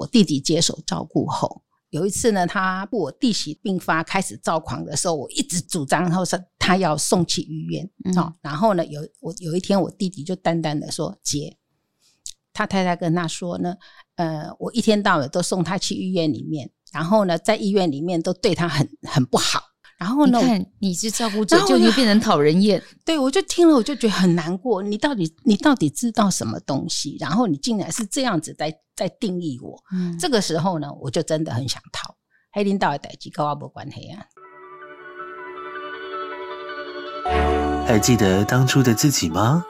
我弟弟接手照顾后，有一次呢，他我弟媳病发开始躁狂的时候，我一直主张，然后说他要送去医院。好、嗯，然后呢，有我有一天，我弟弟就淡淡的说：“姐，他太太跟他说呢，呃，我一天到晚都送他去医院里面，然后呢，在医院里面都对他很很不好。”然后呢？你看，你是照顾者，就你变成讨人厌。对，我就听了，我就觉得很难过。你到底，你到底知道什么东西？然后你竟然是这样子在在定义我。嗯，这个时候呢，我就真的很想逃。黑领导的代志跟我没关系啊。还记得当初的自己吗？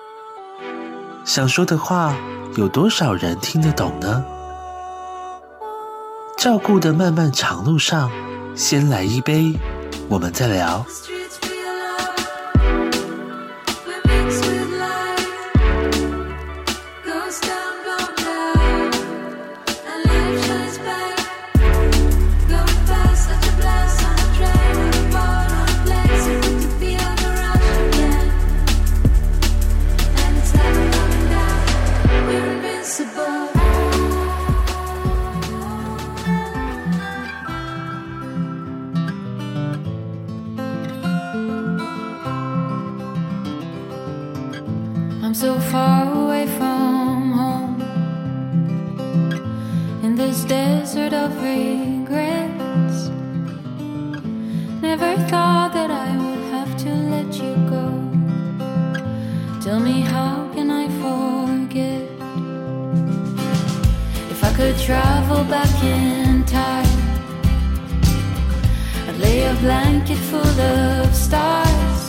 想说的话，有多少人听得懂呢？照顾的漫漫长路上，先来一杯。我们再聊。so far away from home in this desert of regrets. Never thought that I would have to let you go. Tell me, how can I forget? If I could travel back in time, I'd lay a blanket full of stars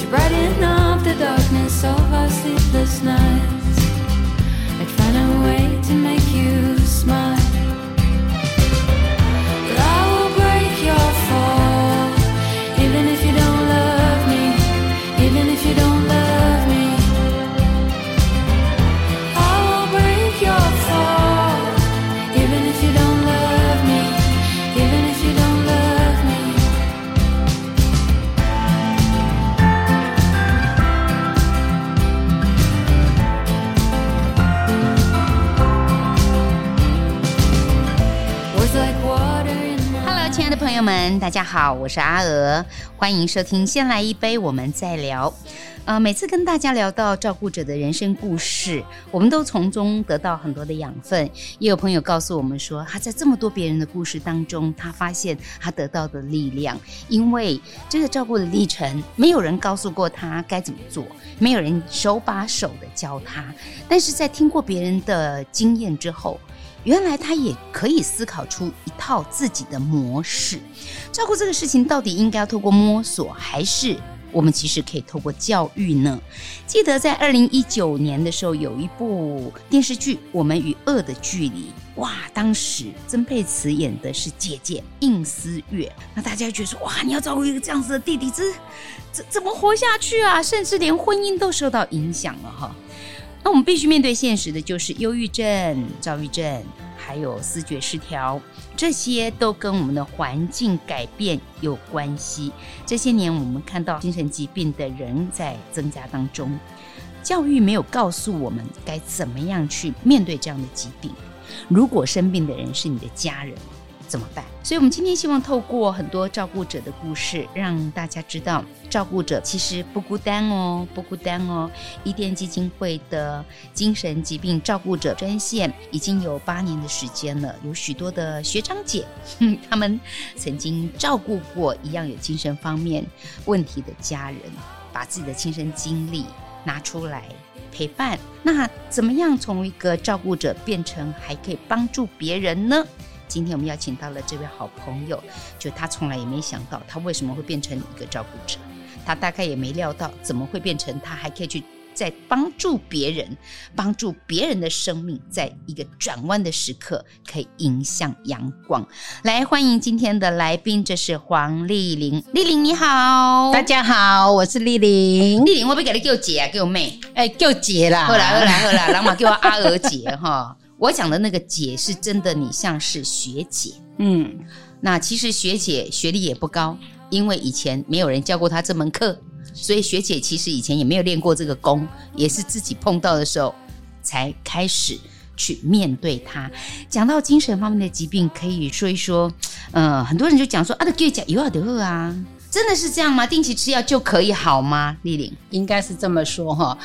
to brighten up night. 大家好，我是阿娥，欢迎收听《先来一杯，我们再聊》。呃，每次跟大家聊到照顾者的人生故事，我们都从中得到很多的养分。也有朋友告诉我们说，他在这么多别人的故事当中，他发现他得到的力量，因为这个照顾的历程，没有人告诉过他该怎么做，没有人手把手的教他，但是在听过别人的经验之后。原来他也可以思考出一套自己的模式。照顾这个事情到底应该要透过摸索，还是我们其实可以透过教育呢？记得在二零一九年的时候，有一部电视剧《我们与恶的距离》。哇，当时曾沛慈演的是姐姐应思月，那大家觉得说，哇，你要照顾一个这样子的弟弟，这怎怎么活下去啊？甚至连婚姻都受到影响了哈。那我们必须面对现实的，就是忧郁症、躁郁症，还有视觉失调，这些都跟我们的环境改变有关系。这些年，我们看到精神疾病的人在增加当中，教育没有告诉我们该怎么样去面对这样的疾病。如果生病的人是你的家人，怎么办？所以，我们今天希望透过很多照顾者的故事，让大家知道，照顾者其实不孤单哦，不孤单哦。伊甸基金会的精神疾病照顾者专线已经有八年的时间了，有许多的学长姐，他们曾经照顾过一样有精神方面问题的家人，把自己的亲身经历拿出来陪伴。那怎么样从一个照顾者变成还可以帮助别人呢？今天我们邀请到了这位好朋友，就他从来也没想到他为什么会变成一个照顾者，他大概也没料到怎么会变成他还可以去在帮助别人，帮助别人的生命，在一个转弯的时刻可以迎向阳光。来，欢迎今天的来宾，这是黄丽玲。丽玲你好，大家好，我是丽玲。丽玲，我不给你叫姐啊，叫妹，哎，叫姐啦。好啦好啦好啦，然后叫我阿娥姐哈。我讲的那个姐是真的，你像是学姐，嗯，那其实学姐学历也不高，因为以前没有人教过她这门课，所以学姐其实以前也没有练过这个功，也是自己碰到的时候才开始去面对它。讲到精神方面的疾病，可以说一说。呃，很多人就讲说啊，那给讲有啊得啊，真的是这样吗？定期吃药就可以好吗？丽玲应该是这么说哈。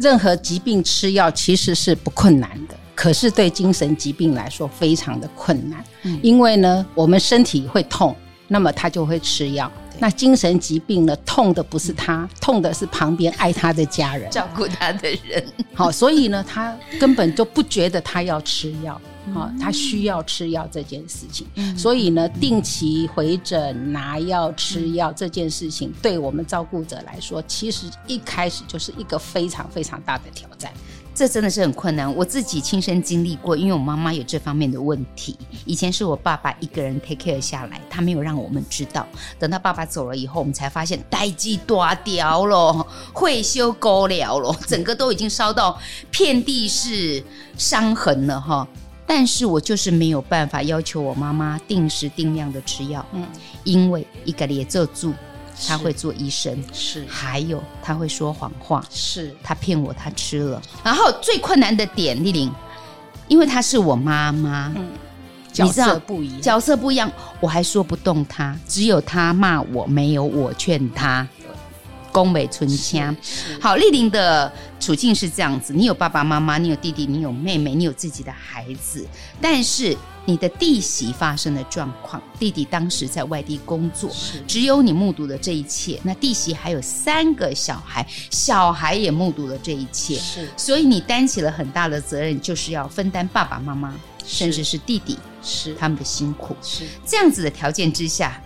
任何疾病吃药其实是不困难的，可是对精神疾病来说非常的困难。嗯，因为呢，我们身体会痛，那么他就会吃药。那精神疾病呢？痛的不是他，痛的是旁边爱他的家人，照顾他的人。好，所以呢，他根本就不觉得他要吃药，好，他需要吃药这件事情。所以呢，定期回诊拿药吃药这件事情，对我们照顾者来说，其实一开始就是一个非常非常大的挑战。这真的是很困难，我自己亲身经历过，因为我妈妈有这方面的问题。以前是我爸爸一个人 take care 下来，他没有让我们知道。等到爸爸走了以后，我们才发现代志大掉了，会修沟了了，整个都已经烧到遍地是伤痕了哈。但是我就是没有办法要求我妈妈定时定量的吃药，嗯，因为一个也做住。他会做医生，是，还有他会说谎话，是他骗我，他吃了。然后最困难的点，丽玲，因为她是我妈妈，嗯，角色不一样，角色不一样，我还说不动他，只有他骂我，没有我劝他。宫美春香，好，丽玲的处境是这样子：你有爸爸妈妈，你有弟弟，你有妹妹，你有自己的孩子，但是你的弟媳发生了状况，弟弟当时在外地工作，只有你目睹了这一切。那弟媳还有三个小孩，小孩也目睹了这一切，是，所以你担起了很大的责任，就是要分担爸爸妈妈，甚至是弟弟是。他们的辛苦，是。这样子的条件之下。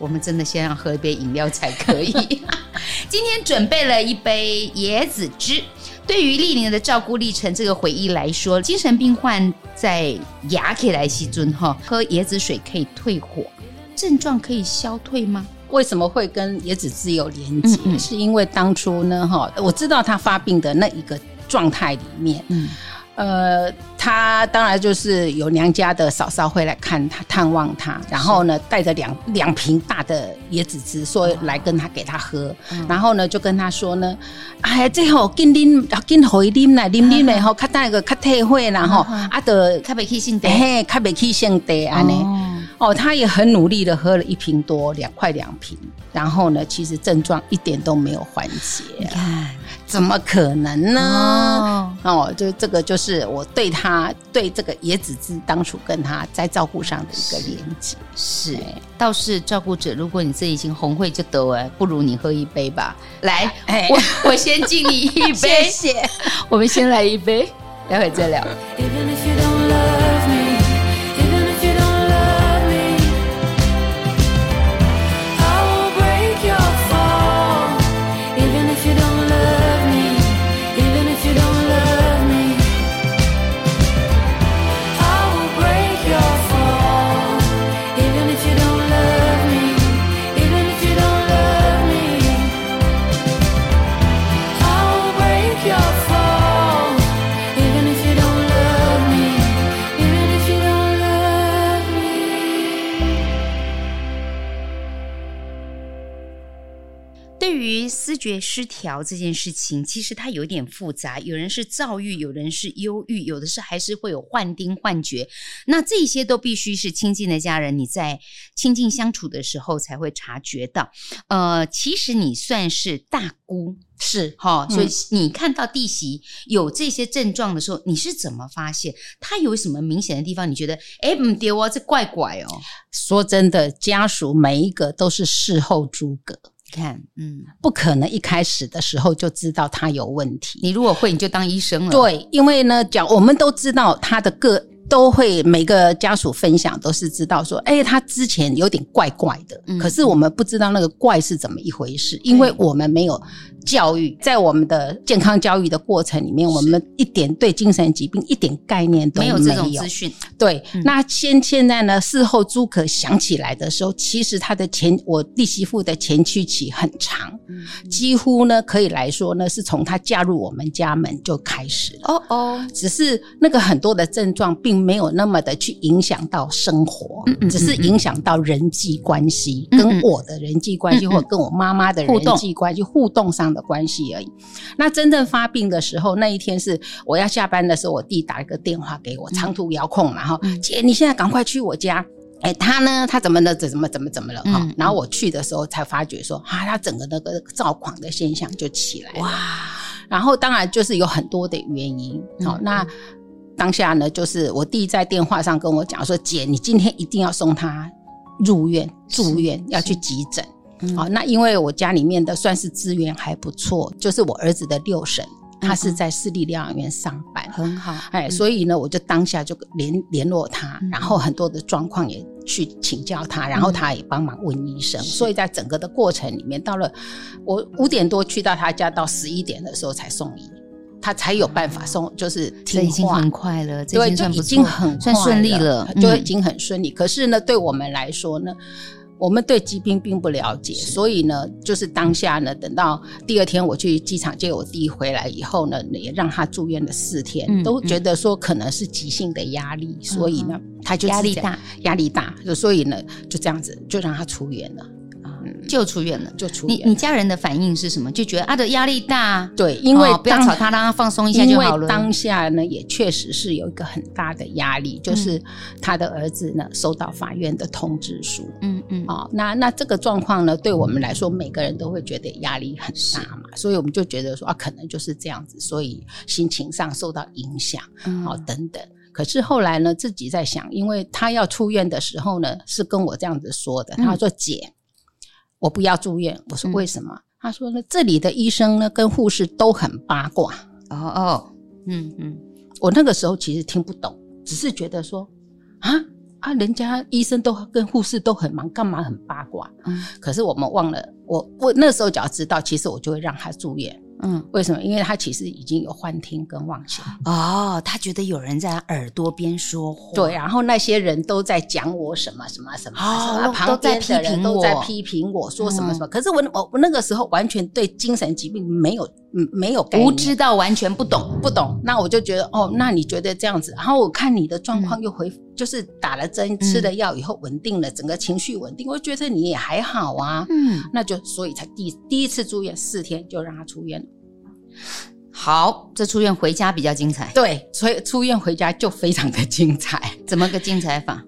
我们真的先要喝一杯饮料才可以。今天准备了一杯椰子汁。对于丽玲的照顾历程这个回忆来说，精神病患在牙起来西尊哈，喝椰子水可以退火，症状可以消退吗？为什么会跟椰子汁有连接？嗯嗯，是因为当初呢哈，我知道他发病的那一个状态里面，嗯。呃，他当然就是有娘家的嫂嫂会来看他、探望他，然后呢，带着两两瓶大的椰子汁，说来跟他给他喝，嗯、然后呢，就跟他说呢，哎，最好跟啉，跟回啉来啉啉来后，看那个较退会，然后啊的，卡贝克性的，嘿，卡贝克性的安尼，哦，他也很努力的喝了一瓶多，两块两瓶，然后呢，其实症状一点都没有缓解，你看。怎么可能呢？哦，哦，就这个就是我对他对这个椰子汁当初跟他在照顾上的一个连接。是，倒是照顾者，如果你这已经红会就得哎，不如你喝一杯吧。来，哎、我我先敬你一杯，谢谢。我们先来一杯，待会再聊。觉失调这件事情，其实它有点复杂。有人是躁郁，有人是忧郁，有的是还是会有幻听、幻觉。那这些都必须是亲近的家人，你在亲近相处的时候才会察觉到。呃，其实你算是大姑，是哈。所以你看到弟媳有这些症状的时候，你是怎么发现？他有什么明显的地方？你觉得，哎，唔对哦，这怪怪哦。说真的，家属每一个都是事后诸葛。看，嗯，不可能一开始的时候就知道他有问题。你如果会，你就当医生了。对，因为呢，讲我们都知道他的个都会每个家属分享都是知道说，哎，他之前有点怪怪的，嗯，可是我们不知道那个怪是怎么一回事，因为我们没有。教育在我们的健康教育的过程里面，我们一点对精神疾病一点概念都没有。没有这种资讯。对，嗯、那现现在呢？事后朱可想起来的时候，其实他的前我弟媳妇的前驱期很长，嗯、几乎呢可以来说呢是从他嫁入我们家门就开始了。哦哦，只是那个很多的症状并没有那么的去影响到生活，嗯嗯嗯嗯只是影响到人际关系，跟我的人际关系，或跟我妈妈的人际关系互动上的关系而已。那真正发病的时候，那一天是我要下班的时候，我弟打一个电话给我，长途遥控，然后、嗯、姐，你现在赶快去我家。哎，他呢？他怎么的？怎么怎么怎么了？哈、嗯！然后我去的时候才发觉说，啊，他整个那个躁狂的现象就起来了。哇！然后当然就是有很多的原因。好、嗯，那当下呢，就是我弟在电话上跟我讲说：“姐，你今天一定要送他入院住院，要去急诊。”好，那因为我家里面的算是资源还不错，就是我儿子的六婶。他是在私立疗养院上班，很好。哎，所以呢，我就当下就联联络他，然后很多的状况也去请教他，然后他也帮忙问医生。所以在整个的过程里面，到了我五点多去到他家，到十一点的时候才送医，他才有办法送，就是听话。这已经很快了，对，就已经很算顺利了，就已经很顺利。可是呢，对我们来说呢，我们对疾病并不了解，所以呢，就是当下呢，等到第二天我去机场接我弟回来以后呢，也让他住院了四天，嗯、都觉得说可能是急性的压力，嗯、所以呢，他就压力大，压力大，所以呢，就这样子就让他出院了。就出院了，就出院。你你家人的反应是什么？就觉得啊，的压力大，对，因为、哦、不要吵他，让他放松一下就好了。当下呢，也确实是有一个很大的压力，就是他的儿子呢收到法院的通知书，嗯嗯，啊、哦，那那这个状况呢，对我们来说，每个人都会觉得压力很大嘛，所以我们就觉得说啊，可能就是这样子，所以心情上受到影响，嗯，好、哦，等等。可是后来呢，自己在想，因为他要出院的时候呢，是跟我这样子说的，他说姐。我不要住院，我说为什么？嗯、他说呢，这里的医生呢跟护士都很八卦。哦哦，嗯嗯，我那个时候其实听不懂，只是觉得说啊啊，人家医生都跟护士都很忙，干嘛很八卦？嗯，可是我们忘了，我我那时候只要知道，其实我就会让他住院。嗯，为什么？因为他其实已经有幻听跟妄想哦，他觉得有人在耳朵边说话，对，然后那些人都在讲我什么什么什么，什么旁边的人都在批评我说什么什么。可是我我我那个时候完全对精神疾病没有嗯没有不知道完全不懂不懂。那我就觉得哦，那你觉得这样子？然后我看你的状况又回，就是打了针吃了药以后稳定了，整个情绪稳定，我觉得你也还好啊。嗯，那就所以才第第一次住院四天就让他出院。好，这出院回家比较精彩。对，所以出院回家就非常的精彩。怎么个精彩法？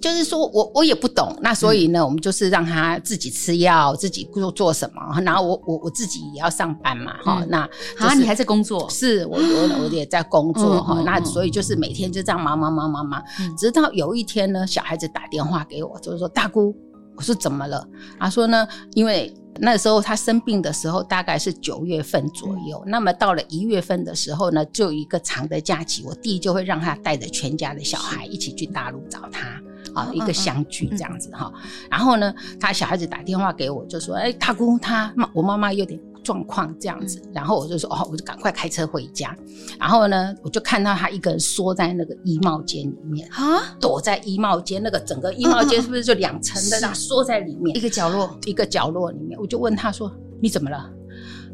就是说我我也不懂，那所以呢，嗯、我们就是让他自己吃药，自己做做什么。然后我我我自己也要上班嘛，哈、嗯。那啊，你还在工作？是我我我也在工作哈。嗯、那所以就是每天就这样忙忙忙忙忙，嗯、直到有一天呢，小孩子打电话给我，就是说大姑，我说怎么了？他说呢，因为。那时候他生病的时候大概是九月份左右，嗯、那么到了一月份的时候呢，就有一个长的假期，我弟就会让他带着全家的小孩一起去大陆找他，啊，一个相聚这样子哈。然后呢，他小孩子打电话给我，就说：“哎，大姑，他我妈妈有点。”状况这样子，然后我就说哦，我就赶快开车回家。然后呢，我就看到他一个人缩在那个衣帽间里面啊，躲在衣帽间那个整个衣帽间是不是就两层的？那缩在里面一个角落，一个角落里面。我就问他说：“你怎么了？”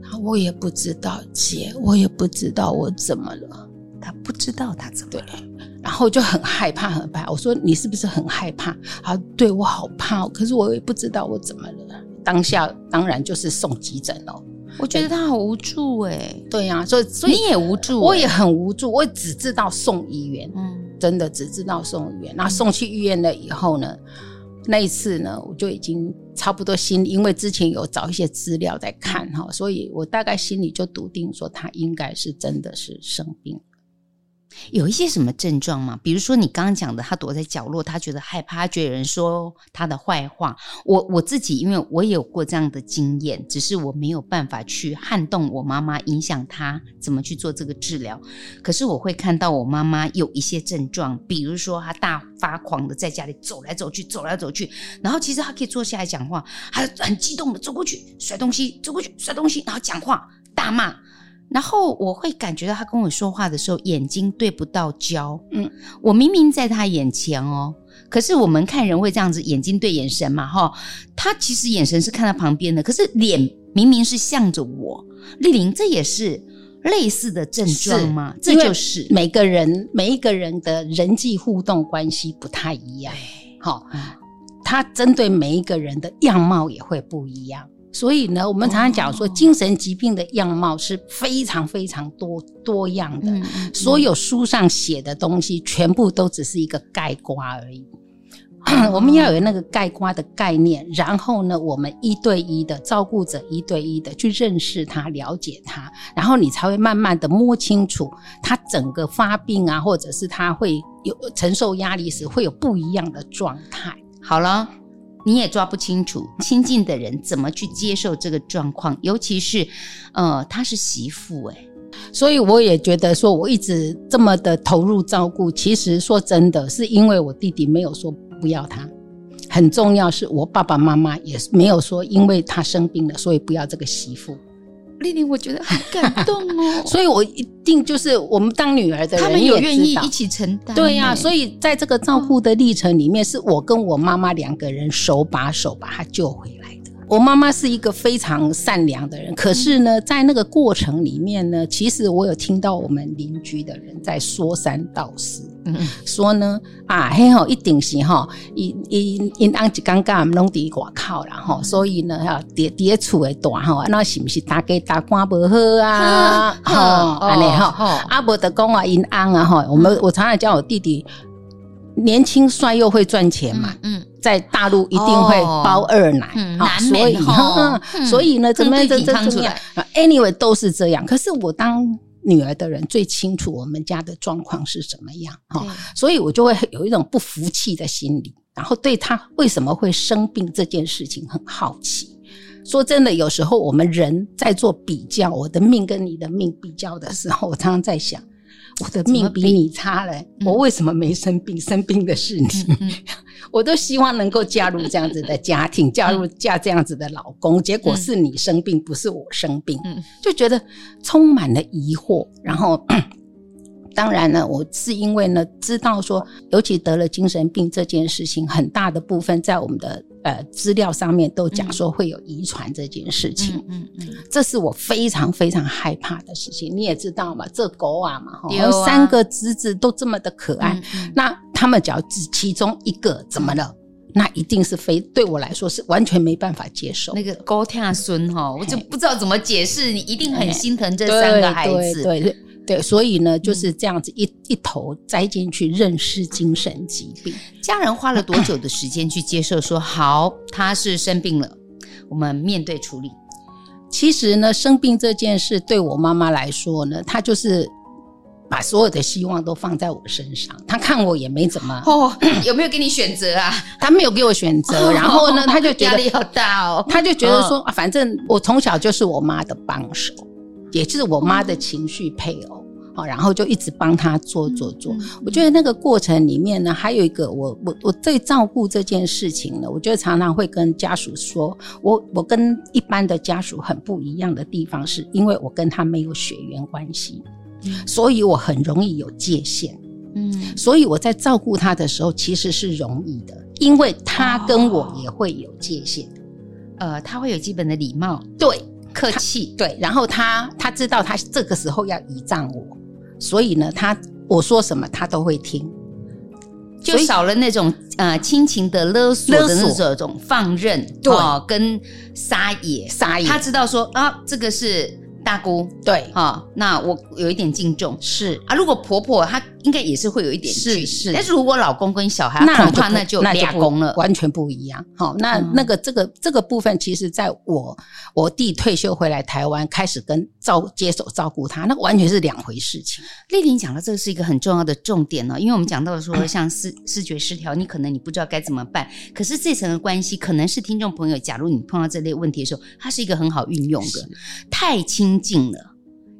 他我也不知道，姐，我也不知道我怎么了。他不知道他怎么了，然后就很害怕，很怕。我说：“你是不是很害怕？”啊，对，我好怕，可是我也不知道我怎么了。当下当然就是送急诊了。我觉得他好无助哎、欸，对呀、啊，所以所以你也无助、欸，我也很无助，我只知道送医院，嗯，真的只知道送医院。那送去医院了以后呢，那一次呢，我就已经差不多心，因为之前有找一些资料在看哈，所以我大概心里就笃定说他应该是真的是生病。有一些什么症状吗？比如说你刚刚讲的，他躲在角落，他觉得害怕，他觉得有人说他的坏话。我我自己，因为我也有过这样的经验，只是我没有办法去撼动我妈妈，影响她怎么去做这个治疗。可是我会看到我妈妈有一些症状，比如说她大发狂的在家里走来走去，走来走去，然后其实她可以坐下来讲话，她很激动的走过去摔东西，走过去摔东西，然后讲话大骂。然后我会感觉到他跟我说话的时候，眼睛对不到焦。嗯，我明明在他眼前哦，可是我们看人会这样子，眼睛对眼神嘛，哈。他其实眼神是看到旁边的，可是脸明明是向着我。丽玲，这也是类似的症状吗？这就是每个人每一个人的人际互动关系不太一样，好，他针对每一个人的样貌也会不一样。所以呢，我们常常讲说，精神疾病的样貌是非常非常多多样的。嗯嗯、所有书上写的东西，全部都只是一个概括而已。嗯、我们要有那个盖瓜的概念，然后呢，我们一对一的照顾者，一对一的去认识他、了解他，然后你才会慢慢的摸清楚他整个发病啊，或者是他会有承受压力时会有不一样的状态。好了。你也抓不清楚亲近的人怎么去接受这个状况，尤其是，呃，他是媳妇哎，所以我也觉得说，我一直这么的投入照顾，其实说真的是因为我弟弟没有说不要他，很重要是我爸爸妈妈也没有说因为他生病了，所以不要这个媳妇。丽丽，我觉得很感动哦，所以我一定就是我们当女儿的人，他们也愿意一起承担。对呀、啊，所以在这个照顾的历程里面，是我跟我妈妈两个人手把手把她救回来的。我妈妈是一个非常善良的人，可是呢，在那个过程里面呢，其实我有听到我们邻居的人在说三道四，嗯，说呢啊，嘿吼，一定是吼，因因因当一刚刚拢伫外口啦吼，所以呢，哈，伫伫咧厝诶大吼，那是不是大家大官不好啊？吼，安尼吼，阿伯的讲啊因安啊吼，我们我常常叫我弟弟年轻帅又会赚钱嘛，嗯。在大陆一定会包二奶，好，所以哈，所以呢，怎么这这怎么样？Anyway，都是这样。可是我当女儿的人最清楚我们家的状况是什么样，哈，所以我就会有一种不服气的心理，然后对她为什么会生病这件事情很好奇。说真的，有时候我们人在做比较，我的命跟你的命比较的时候，我常常在想，我的命比你差了，我为什么没生病？生病的是你。我都希望能够嫁入这样子的家庭，嫁入嫁这样子的老公，结果是你生病，不是我生病，就觉得充满了疑惑，然后。当然呢，我是因为呢知道说，尤其得了精神病这件事情，很大的部分在我们的呃资料上面都讲说会有遗传这件事情。嗯嗯，这是我非常非常害怕的事情。你也知道嘛，这狗啊嘛，哈，三个侄子都这么的可爱，那他们只要只其中一个怎么了，那一定是非对我来说是完全没办法接受。那个高天孙哈，我就不知道怎么解释。你一定很心疼这三个孩子。对对。对，所以呢，就是这样子一一头栽进去认识精神疾病。家人花了多久的时间去接受说好，他是生病了，我们面对处理。其实呢，生病这件事对我妈妈来说呢，她就是把所有的希望都放在我身上。她看我也没怎么哦，有没有给你选择啊？她没有给我选择，然后呢，她就觉得压力好大哦。她就觉得说，反正我从小就是我妈的帮手。也就是我妈的情绪配偶，好，然后就一直帮他做做做。我觉得那个过程里面呢，还有一个我我我对照顾这件事情呢，我觉得常常会跟家属说，我我跟一般的家属很不一样的地方，是因为我跟他没有血缘关系，所以我很容易有界限。嗯，所以我在照顾他的时候其实是容易的，因为他跟我也会有界限，呃，他会有基本的礼貌，对。客气。对，然后他他知道他这个时候要倚仗我，所以呢，他我说什么他都会听，就少了那种呃亲情的勒索的那种放任，对，跟撒野。撒野，他知道说啊，这个是。大姑。对。哈，那我有一点敬重。是。啊。如果婆婆她应该也是会有一点是是，但是如果老公跟小孩，那恐怕那就两公了，完全不一样。好，那那个这个这个部分，其实在我我弟退休回来台湾，开始跟照接手照顾他，那完全是两回事情。丽玲讲的这个是一个很重要的重点呢，因为我们讲到说像视视觉失调，你可能你不知道该怎么办，可是这层的关系可能是听众朋友，假如你碰到这类问题的时候，它是一个很好运用的，太亲。近了，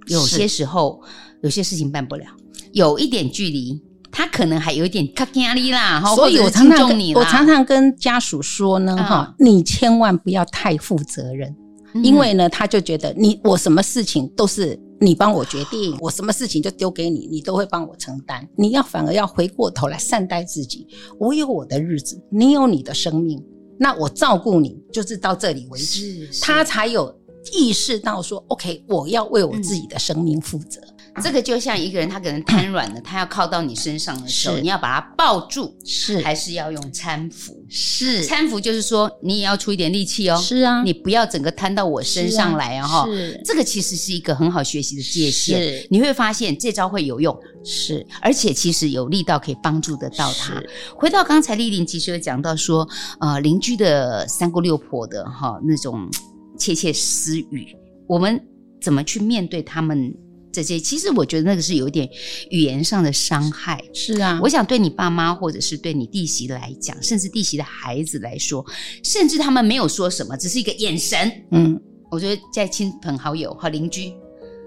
有些时候有些事情办不了，有一点距离，他可能还有一点卡压力啦。所以我常常我常常跟家属说呢，哈、嗯，你千万不要太负责任，嗯、因为呢，他就觉得你我什么事情都是你帮我决定，我什么事情就丢给你，你都会帮我承担。你要反而要回过头来善待自己，我有我的日子，你有你的生命，那我照顾你就是到这里为止，他才有。意识到说，OK，我要为我自己的生命负责。这个就像一个人，他可能瘫软了，他要靠到你身上的时候，你要把他抱住，是还是要用搀扶？是搀扶，就是说你也要出一点力气哦。是啊，你不要整个瘫到我身上来哦。是，这个其实是一个很好学习的界限。是，你会发现这招会有用。是，而且其实有力道可以帮助得到他。回到刚才丽玲其实有讲到说，呃，邻居的三姑六婆的哈那种窃窃私语，我们怎么去面对他们？这些其实我觉得那个是有点语言上的伤害。是啊，我想对你爸妈或者是对你弟媳来讲，甚至弟媳的孩子来说，甚至他们没有说什么，只是一个眼神。嗯，我觉得在亲朋好友和邻居，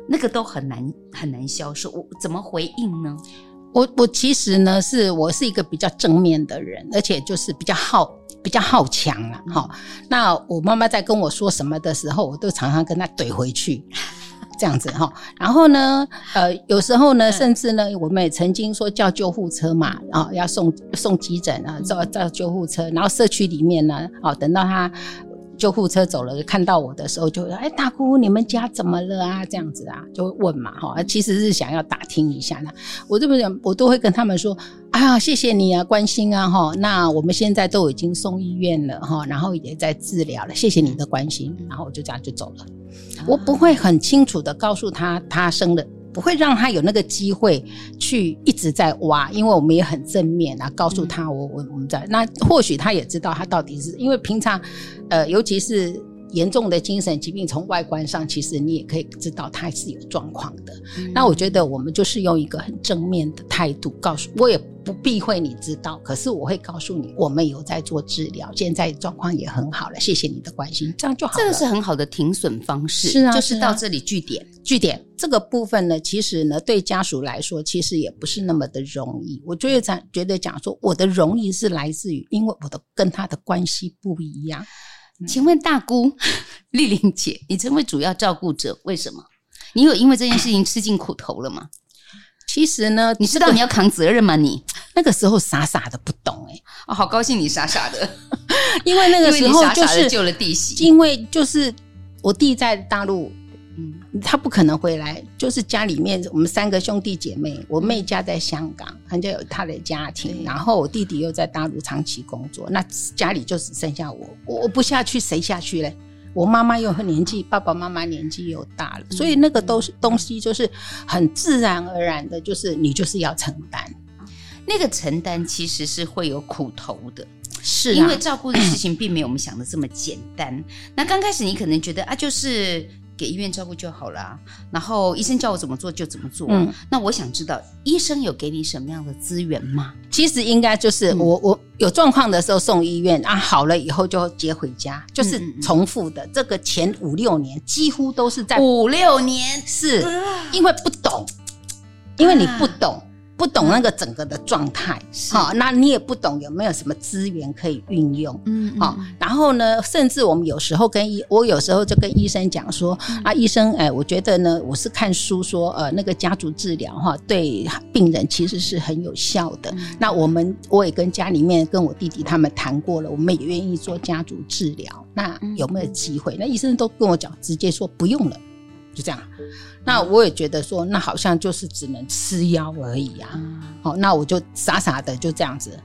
那个都很难很难消受。我怎么回应呢？我我其实呢是我是一个比较正面的人，而且就是比较好比较好强了哈。那我妈妈在跟我说什么的时候，我都常常跟她怼回去。这样子哈，然后呢，呃，有时候呢，甚至呢，我们也曾经说叫救护车嘛，然后要送送急诊啊，叫叫救护车，然后社区里面呢，哦，等到他。救护车走了，看到我的时候就说：“哎，大姑，你们家怎么了啊？”这样子啊，就问嘛，哈，其实是想要打听一下呢。我这么讲，我都会跟他们说：“啊，谢谢你啊，关心啊，哈。那我们现在都已经送医院了，哈，然后也在治疗了。谢谢你的关心。”然后我就这样就走了。我不会很清楚的告诉他他生的。不会让他有那个机会去一直在挖，因为我们也很正面啊，告诉他我我我们在。那，或许他也知道他到底是因为平常，呃，尤其是严重的精神疾病，从外观上其实你也可以知道他是有状况的。嗯。那我觉得我们就是用一个很正面的态度告诉我也。不避讳你知道，可是我会告诉你，我们有在做治疗，现在状况也很好了。谢谢你的关心，这样就好了。这个是很好的停损方式，是啊，就是到这里据点。据点这个部分呢，其实呢，对家属来说，其实也不是那么的容易。我觉得讲，觉得讲说，我的容易是来自于，因为我的跟他的关系不一样。请问大姑 丽玲姐，你成为主要照顾者，为什么？你有因为这件事情吃尽苦头了吗？其实呢，你知道你要扛责任吗？你那个时候傻傻的不懂哎、欸，哦，好高兴你傻傻的，因为那个时候就是救了弟媳，因为就是我弟在大陆，嗯，他不可能回来，就是家里面我们三个兄弟姐妹，我妹家在香港，人家有他的家庭，然后我弟弟又在大陆长期工作，那家里就只剩下我，我不下去谁下去嘞？我妈妈又很年纪，爸爸妈妈年纪又大了，所以那个都是东西，就是很自然而然的，就是你就是要承担。那个承担其实是会有苦头的，是、啊、因为照顾的事情并没有我们想的这么简单。那刚开始你可能觉得啊，就是。给医院照顾就好了，然后医生叫我怎么做就怎么做。嗯，那我想知道医生有给你什么样的资源吗？其实应该就是我、嗯、我有状况的时候送医院啊，好了以后就接回家，就是重复的。嗯、这个前五六年几乎都是在五六年，是因为不懂，因为你不懂。不懂那个整个的状态，好、嗯，那你也不懂有没有什么资源可以运用，嗯，好，然后呢，甚至我们有时候跟医，我有时候就跟医生讲说，嗯、啊，医生，哎，我觉得呢，我是看书说，呃，那个家族治疗哈，对病人其实是很有效的。嗯、那我们我也跟家里面跟我弟弟他们谈过了，我们也愿意做家族治疗。那有没有机会？那医生都跟我讲，直接说不用了。就这样，那我也觉得说，那好像就是只能吃药而已啊。好，那我就傻傻的就这样子。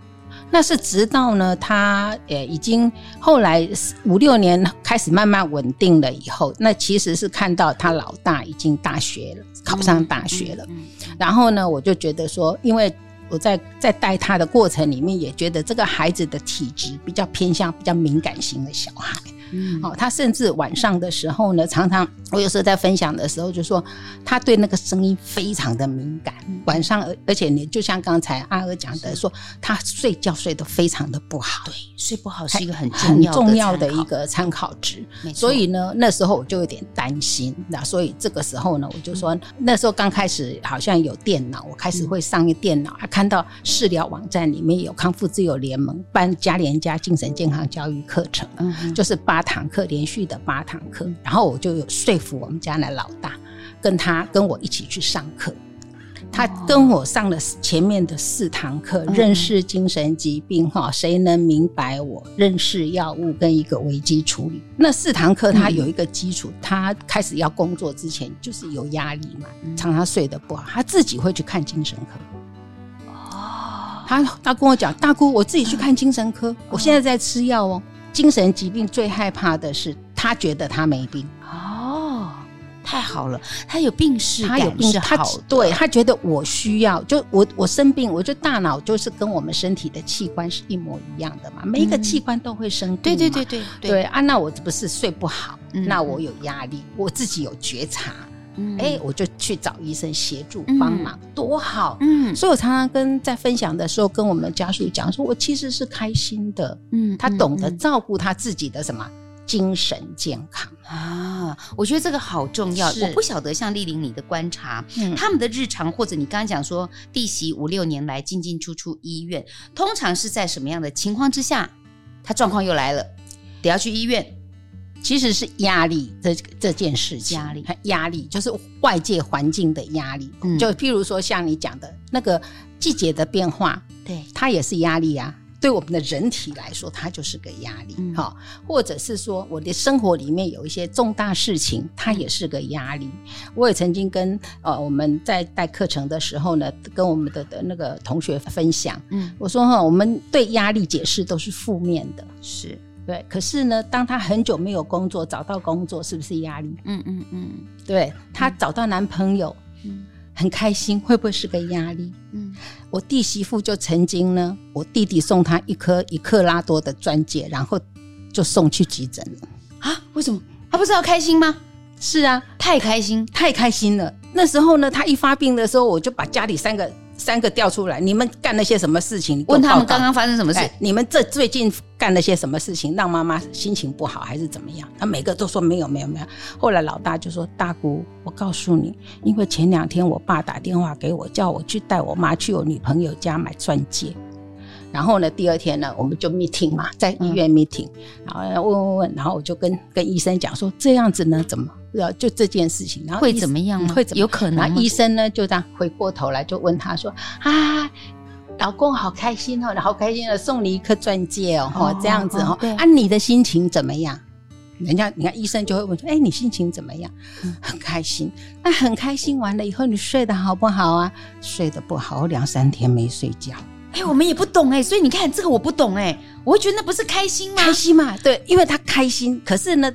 那是直到呢，他呃已经后来五六年开始慢慢稳定了以后，那其实是看到他老大已经大学了，考上大学了。然后呢，我就觉得说，因为我在在带他的过程里面，也觉得这个孩子的体质比较偏向比较敏感型的小孩。嗯，好，他甚至晚上的时候呢，常常我有时候在分享的时候就说，他对那个声音非常的敏感。晚上，而而且你就像刚才阿娥讲的说，他睡觉睡得非常的不好。对，睡不好是一个很很重要的一个参考值。所以呢，那时候我就有点担心。那所以这个时候呢，我就说，那时候刚开始好像有电脑，我开始会上一电脑，还看到视疗网站里面有康复自由联盟办加联家精神健康教育课程，嗯，就是八。八堂课连续的八堂课，然后我就有说服我们家的老大，跟他跟我一起去上课。他跟我上了前面的四堂课，哦、认识精神疾病哈，谁能明白我？认识药物跟一个危机处理。那四堂课他有一个基础，嗯、他开始要工作之前就是有压力嘛，嗯、常常睡得不好，他自己会去看精神科。哦，他他跟我讲，大姑，我自己去看精神科，哦、我现在在吃药哦。精神疾病最害怕的是，他觉得他没病。哦太好了，他有病是，他有病识，他对他觉得我需要，就我我生病，我就大脑就是跟我们身体的器官是一模一样的嘛，每一个器官都会生病，对对对对对。啊，那我不是睡不好，那我有压力，我自己有觉察，哎，我就去找医生协助帮忙，多好，嗯，所以我常常跟在分享的时候跟我们家属讲说，我其实是开心的，嗯，他懂得照顾他自己的什么。精神健康啊，我觉得这个好重要。我不晓得像丽玲你的观察，嗯、他们的日常或者你刚刚讲说弟媳五六年来进进出出医院，通常是在什么样的情况之下，他状况又来了，得要去医院？其实是压力这这件事情，压力。压力就是外界环境的压力。嗯、就譬如说像你讲的那个季节的变化，对，它也是压力啊。对我们的人体来说，它就是个压力，哈、嗯，或者是说我的生活里面有一些重大事情，它也是个压力。我也曾经跟呃我们在带课程的时候呢，跟我们的的那个同学分享，嗯，我说哈，我们对压力解释都是负面的，是对。可是呢，当他很久没有工作，找到工作是不是压力？嗯嗯嗯，对，他找到男朋友，嗯。很开心，会不会是个压力？嗯，我弟媳妇就曾经呢，我弟弟送她一颗一克拉多的钻戒，然后就送去急诊了。啊？为什么？他不是要开心吗？是啊，太开心，太开心了。那时候呢，他一发病的时候，我就把家里三个。三个调出来，你们干了些什么事情？问他们刚刚发生什么事？你们这最近干了些什么事情，让妈妈心情不好，还是怎么样？他每个都说没有，没有，没有。后来老大就说：“大姑，我告诉你，因为前两天我爸打电话给我，叫我去带我妈去我女朋友家买钻戒。然后呢，第二天呢，我们就 meeting 嘛，在医院 meeting，然后问问问，然后我就跟跟医生讲说，这样子呢，怎么？”就这件事情，然后会怎么样吗？会怎么有可能？然后医生呢就这样回过头来就问他说：“啊，老公好开心哦，好开心的送你一颗钻戒哦，哦这样子哦，对啊，你的心情怎么样？人家你看医生就会问说：哎，你心情怎么样？很开心。那很开心完了以后，你睡得好不好啊？睡得不好，两三天没睡觉。哎，我们也不懂哎，所以你看这个我不懂哎，我会觉得那不是开心吗？开心嘛，对，因为他开心，可是呢。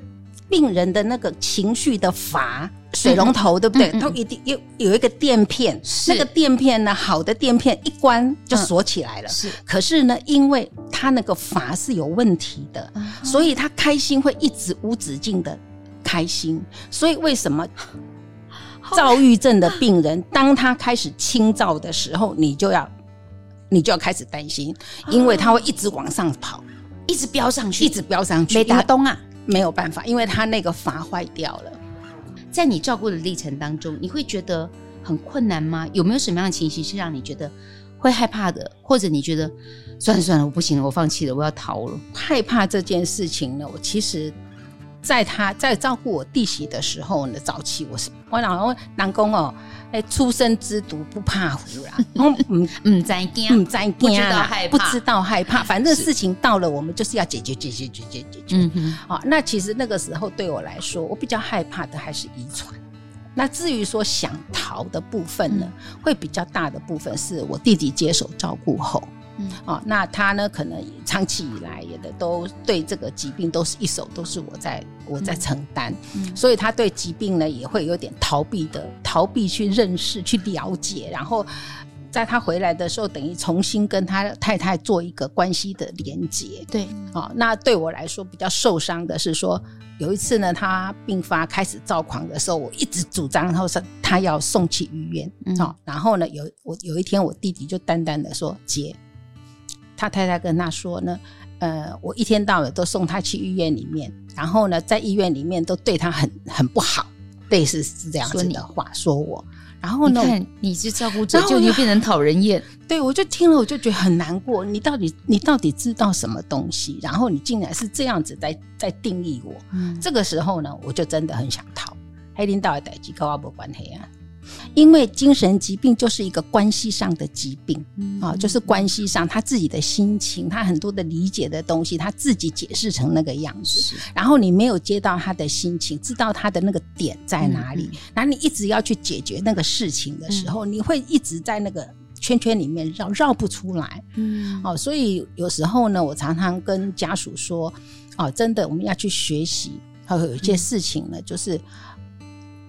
病人的那个情绪的阀水龙头，对不对？它一定有有一个垫片，那个垫片呢，好的垫片一关就锁起来了。是，可是呢，因为它那个阀是有问题的，所以他开心会一直无止境的开心。所以为什么躁郁症的病人，当他开始轻躁的时候，你就要你就要开始担心，因为他会一直往上跑，一直飙上去，一直飙上去。没打东啊。没有办法，因为他那个阀坏掉了。在你照顾的历程当中，你会觉得很困难吗？有没有什么样的情形是让你觉得会害怕的？或者你觉得算了算了，我不行了，我放弃了，我要逃了？害怕这件事情呢？我其实。在他在照顾我弟媳的时候呢，早期我是我老公南宫哦，哎，初生之犊不怕虎啦，嗯 嗯，在惊，嗯在惊啦，不知道害怕，反正事情到了，我们就是要解决解决解决解决。嗯哼，好，那其实那个时候对我来说，我比较害怕的还是遗传。那至于说想逃的部分呢，会比较大的部分是我弟弟接手照顾后。嗯，哦，那他呢，可能长期以来也的都对这个疾病都是一手都是我在我在承担，嗯，所以他对疾病呢也会有点逃避的，逃避去认识去了解，然后在他回来的时候，等于重新跟他太太做一个关系的连接。对，哦，那对我来说比较受伤的是说，有一次呢，他病发开始躁狂的时候，我一直主张，然后说他要送去医院，嗯，哦，然后呢，有我有一天我弟弟就淡淡的说姐。他太太跟他说呢，呃，我一天到晚都送他去医院里面，然后呢，在医院里面都对他很很不好，类似是这样子的话说我。然后呢，你看你是照顾者，就你变成讨人厌。对，我就听了，我就觉得很难过。你到底你到底知道什么东西？然后你竟然是这样子在在定义我。嗯，这个时候呢，我就真的很想逃。黑领导的代志跟我没关系啊。因为精神疾病就是一个关系上的疾病嗯啊，就是关系上他自己的心情，他很多的理解的东西，他自己解释成那个样子。然后你没有接到他的心情，知道他的那个点在哪里，嗯然后你一直要去解决那个事情的时候，你会一直在那个圈圈里面绕绕不出来。嗯哦，所以有时候呢，我常常跟家属说，哦，真的我们要去学习，还有有一些事情呢，就是。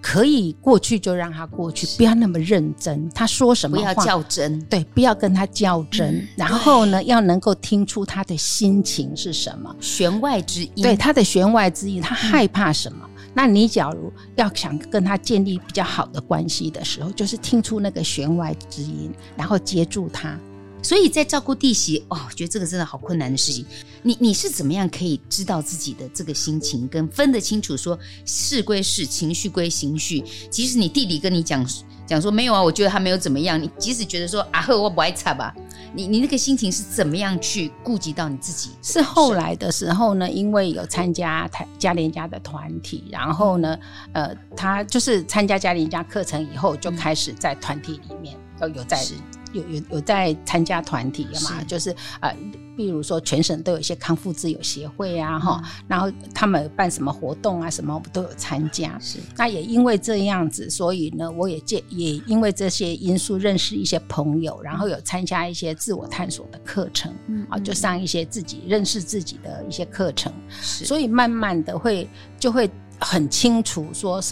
可以过去就让他过去，不要那么认真。他说什么话，不要较真，对，不要跟他较真。嗯然后呢，要能够听出他的心情是什么，弦外之音。对他的弦外之音，他害怕什么？那你假如要想跟他建立比较好的关系的时候，就是听出那个弦外之音，然后接住他。所以在照顾弟媳，哦，我觉得这个真的好困难的事情。你你是怎么样可以知道自己的这个心情，跟分得清楚说事归事，情绪归情绪？即使你弟弟跟你讲讲说没有啊，我觉得他没有怎么样。你即使觉得说啊呵，我不爱擦吧，你你那个心情是怎么样去顾及到你自己？是后来的时候呢，因为有参加台嘉联家的团体，然后呢，呃，他就是参加嘉联家课程以后，就开始在团体里面都有在。有有有在参加团体的嘛？是就是呃，比如说全省都有一些康复自由协会啊，哈、嗯，然后他们办什么活动啊，什么我们都有参加。是，那也因为这样子，所以呢，我也借也因为这些因素认识一些朋友，然后有参加一些自我探索的课程，嗯，啊，就上一些自己认识自己的一些课程，是，所以慢慢的会就会很清楚说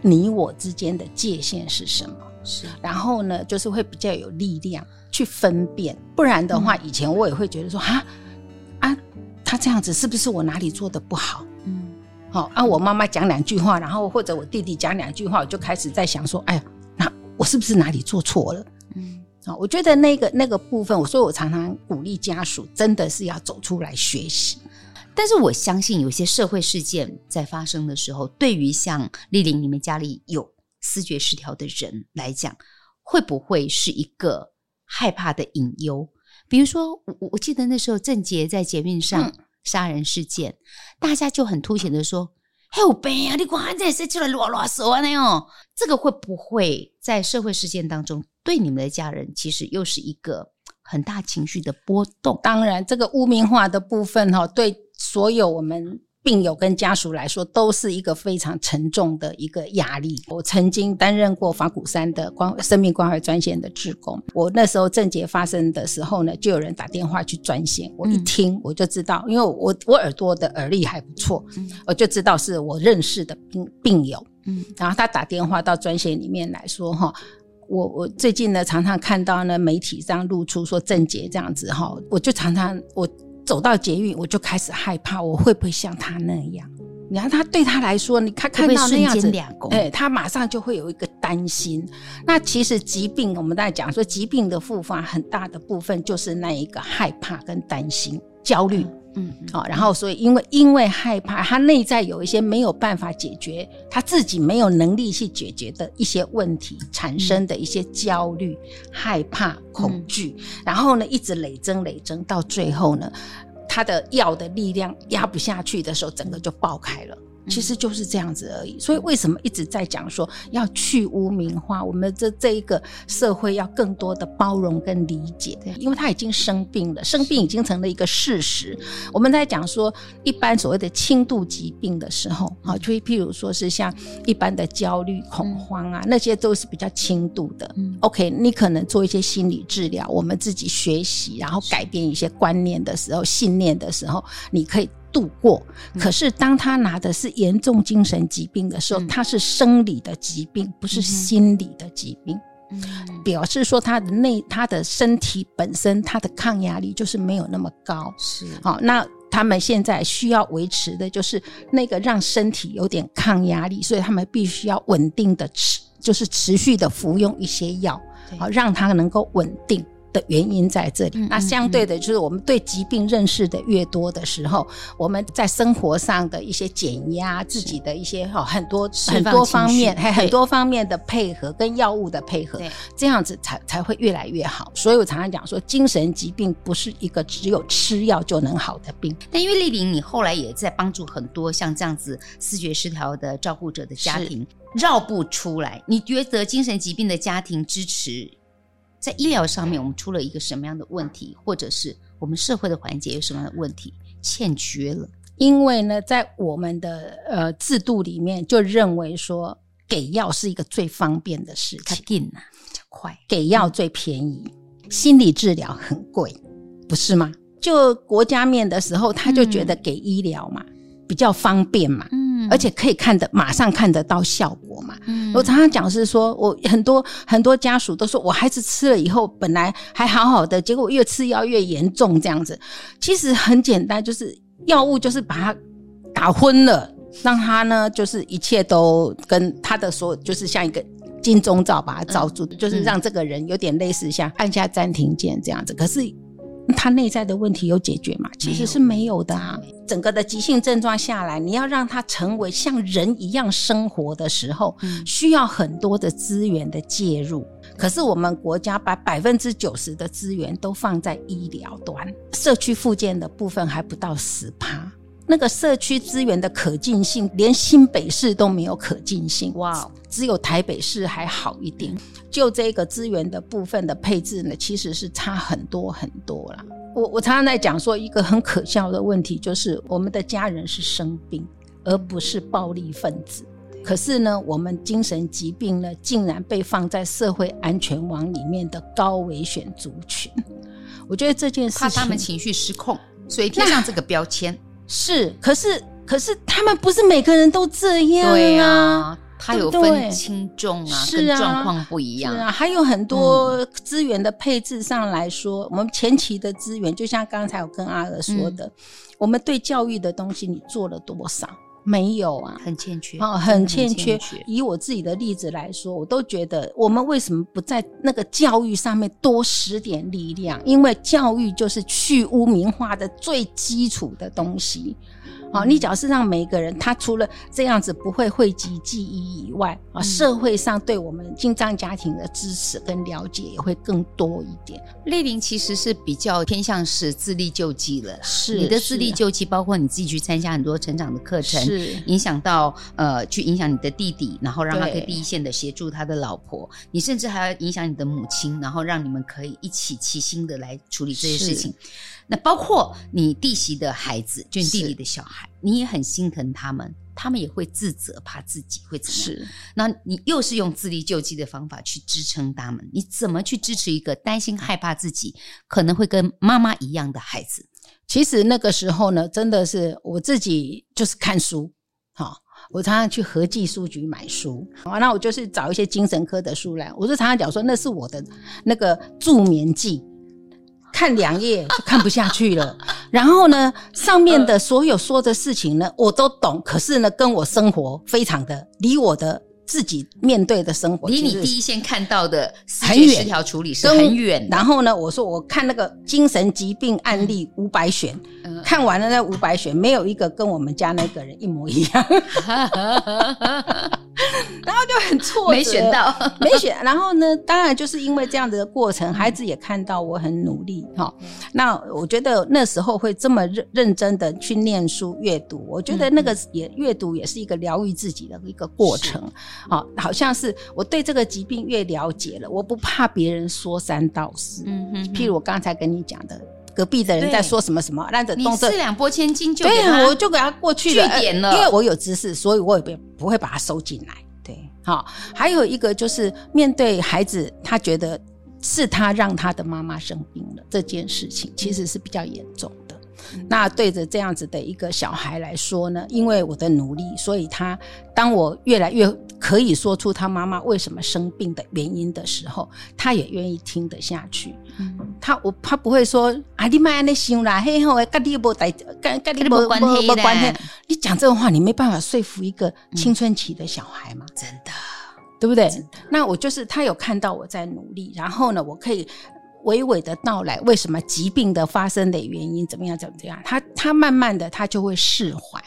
你我之间的界限是什么。是，然后呢，就是会比较有力量去分辨，不然的话，以前我也会觉得说，哈、嗯、啊，他这样子是不是我哪里做的不好？嗯，好、哦，啊，我妈妈讲两句话，然后或者我弟弟讲两句话，我就开始在想说，哎呀，那我是不是哪里做错了？嗯，啊、哦，我觉得那个那个部分，所以我常常鼓励家属，真的是要走出来学习。但是我相信，有些社会事件在发生的时候，对于像丽玲你们家里有。思觉失调的人来讲，会不会是一个害怕的隐忧？比如说，我我记得那时候郑捷在捷运上杀人事件，嗯、大家就很凸显的说：“还有病啊！你看这谁出来乱乱说呢？”哦，这个会不会在社会事件当中，对你们的家人其实又是一个很大情绪的波动？当然，这个污名化的部分哈，对所有我们。病友跟家属来说，都是一个非常沉重的一个压力。我曾经担任过法鼓山的关生命关怀专线的志工。我那时候症结发生的时候呢，就有人打电话去专线。我一听我就知道，因为我我耳朵的耳力还不错，我就知道是我认识的病病友。嗯，然后他打电话到专线里面来说，哈，我我最近呢常常看到呢媒体这样露出说郑捷这样子哈，我就常常我。走到捷运，我就开始害怕，我会不会像他那样？你看他对他来说，你看看到那样子，哎，他马上就会有一个担心。那其实疾病，我们在讲说疾病的复发，很大的部分就是那一个害怕跟担心、焦虑。嗯，好，然后所以因为因为害怕，他内在有一些没有办法解决，他自己没有能力去解决的一些问题，产生的一些焦虑、害怕、恐惧，然后呢，一直累增累增，到最后呢，他的药的力量压不下去的时候，整个就爆开了。其实就是这样子而已，所以为什么一直在讲说要去污名化？我们这这一个社会要更多的包容跟理解，因为他已经生病了，生病已经成了一个事实。我们在讲说一般所谓的轻度疾病的时候，啊，就譬如说是像一般的焦虑、恐慌啊，那些都是比较轻度的。OK，你可能做一些心理治疗，我们自己学习，然后改变一些观念的时候、信念的时候，你可以。度过，可是当他拿的是严重精神疾病的时候，他是生理的疾病，不是心理的疾病。表示说他的内，他的身体本身，他的抗压力就是没有那么高。是，好，那他们现在需要维持的就是那个让身体有点抗压力，所以他们必须要稳定的持，就是持续的服用一些药，好，让他能够稳定。的原因在这里。那相对的，就是我们对疾病认识的越多的时候，我们在生活上的一些减压，自己的一些哈很多很多方面，还很多方面的配合跟药物的配合，这样子才才会越来越好。所以我常常讲说，精神疾病不是一个只有吃药就能好的病。但因为丽玲，你后来也在帮助很多像这样子视觉失调的照顾者的家庭。绕不出来，你觉得精神疾病的家庭支持在医疗上面，我们出了一个什么样的问题，或者是我们社会的环节有什么样的问题欠缺了？因为呢，在我们的呃制度里面，就认为说给药是一个最方便的事情，定啊，快，给药最便宜，嗯、心理治疗很贵，不是吗？就国家面的时候，他就觉得给医疗嘛、嗯、比较方便嘛。嗯而且可以看得马上看得到效果嘛？嗯，我常常讲是说，我很多很多家属都说我孩子吃了以后本来还好好的，结果越吃药越严重这样子。其实很简单，就是药物就是把他打昏了，让他呢就是一切都跟他的所有就是像一个金钟罩把他罩住，嗯，就是让这个人有点类似像按下暂停键这样子。可是。他内在的问题有解决吗？其实是没有的啊。整个的急性症状下来，你要让他成为像人一样生活的时候，需要很多的资源的介入。可是我们国家把百分之九十的资源都放在医疗端，社区复健的部分还不到十趴。那个社区资源的可进性，连新北市都没有可进性。哇，只有台北市还好一点。就这个资源的部分的配置呢，其实是差很多很多啦。我我常常在讲说，一个很可笑的问题就是，我们的家人是生病，而不是暴力分子。可是呢，我们精神疾病呢，竟然被放在社会安全网里面的高危险族群。我觉得这件事情，怕他们情绪失控，所以贴上这个标签。是，可是可是他们不是每个人都这样啊。对啊它有分轻重啊，是啊，跟状况不一样。是啊，还有很多资源的配置上来说，嗯、我们前期的资源，就像刚才我跟阿娥说的，嗯、我们对教育的东西，你做了多少？没有啊，很欠缺啊，很欠缺。以我自己的例子来说，我都觉得，我们为什么不在那个教育上面多使点力量？因为教育就是去污名化的最基础的东西。好，你只要是让每一个人，他除了这样子不会讳疾忌医以外，啊，社会上对我们进藏家庭的支持跟了解也会更多一点。俐霖其实是比较偏向是自力救济了，是你的自力救济，包括你自己去参加很多成长的课程，是。影响到呃，去影响你的弟弟，然后让他可以第一线的协助他的老婆，你甚至还要影响你的母亲，然后让你们可以一起齐心的来处理这些事情。那包括你弟媳的孩子，就你弟弟的小孩，你也很心疼他们，他们也会自责，怕自己会怎么样。是，那你又是用自力救济的方法去支撑他们，你怎么去支持一个担心害怕自己可能会跟妈妈一样的孩子？其实那个时候呢，真的是我自己就是看书，好，我常常去合记书局买书，好，那我就是找一些精神科的书来，我就常常讲说，那是我的那个助眠剂。看两页就看不下去了，然后呢，上面的所有说的事情呢，我都懂，可是呢，跟我生活非常的离我的自己面对的生活，离你第一线看到的很远失调处理是很远。然后呢，我说我看那个精神疾病案例五百选，嗯、看完了那五百选，没有一个跟我们家那个人一模一样。然后就很挫折，没选到，没选。然后呢，当然就是因为这样的过程，孩子也看到我很努力哈。那我觉得那时候会这么认认真的去念书阅读，我觉得那个也阅读也是一个疗愈自己的一个过程。好，好像是我对这个疾病越了解了，我不怕别人说三道四。嗯哼，譬如我刚才跟你讲的，隔壁的人在说什么什么，让这动作你四两拨千斤就对，我就给他过去了，句点了，因为我有知识，所以我也不不会把他收进来。对，好，还有一个就是面对孩子，他觉得是他让他的妈妈生病了这件事情，其实是比较严重的。那对着这样子的一个小孩来说呢，因为我的努力，所以他当我越来越可以说出他妈妈为什么生病的原因的时候，他也愿意听得下去。嗯、他我他不会说啊，你妈那想啦，嘿吼，跟你无带，跟跟你无关系，无关系。你讲这种话，你没办法说服一个青春期的小孩嘛？真的，对不对？那我就是他有看到我在努力，然后呢，我可以。娓娓的道来，为什么疾病的发生的原因怎么样怎么样，他他慢慢的他就会释怀，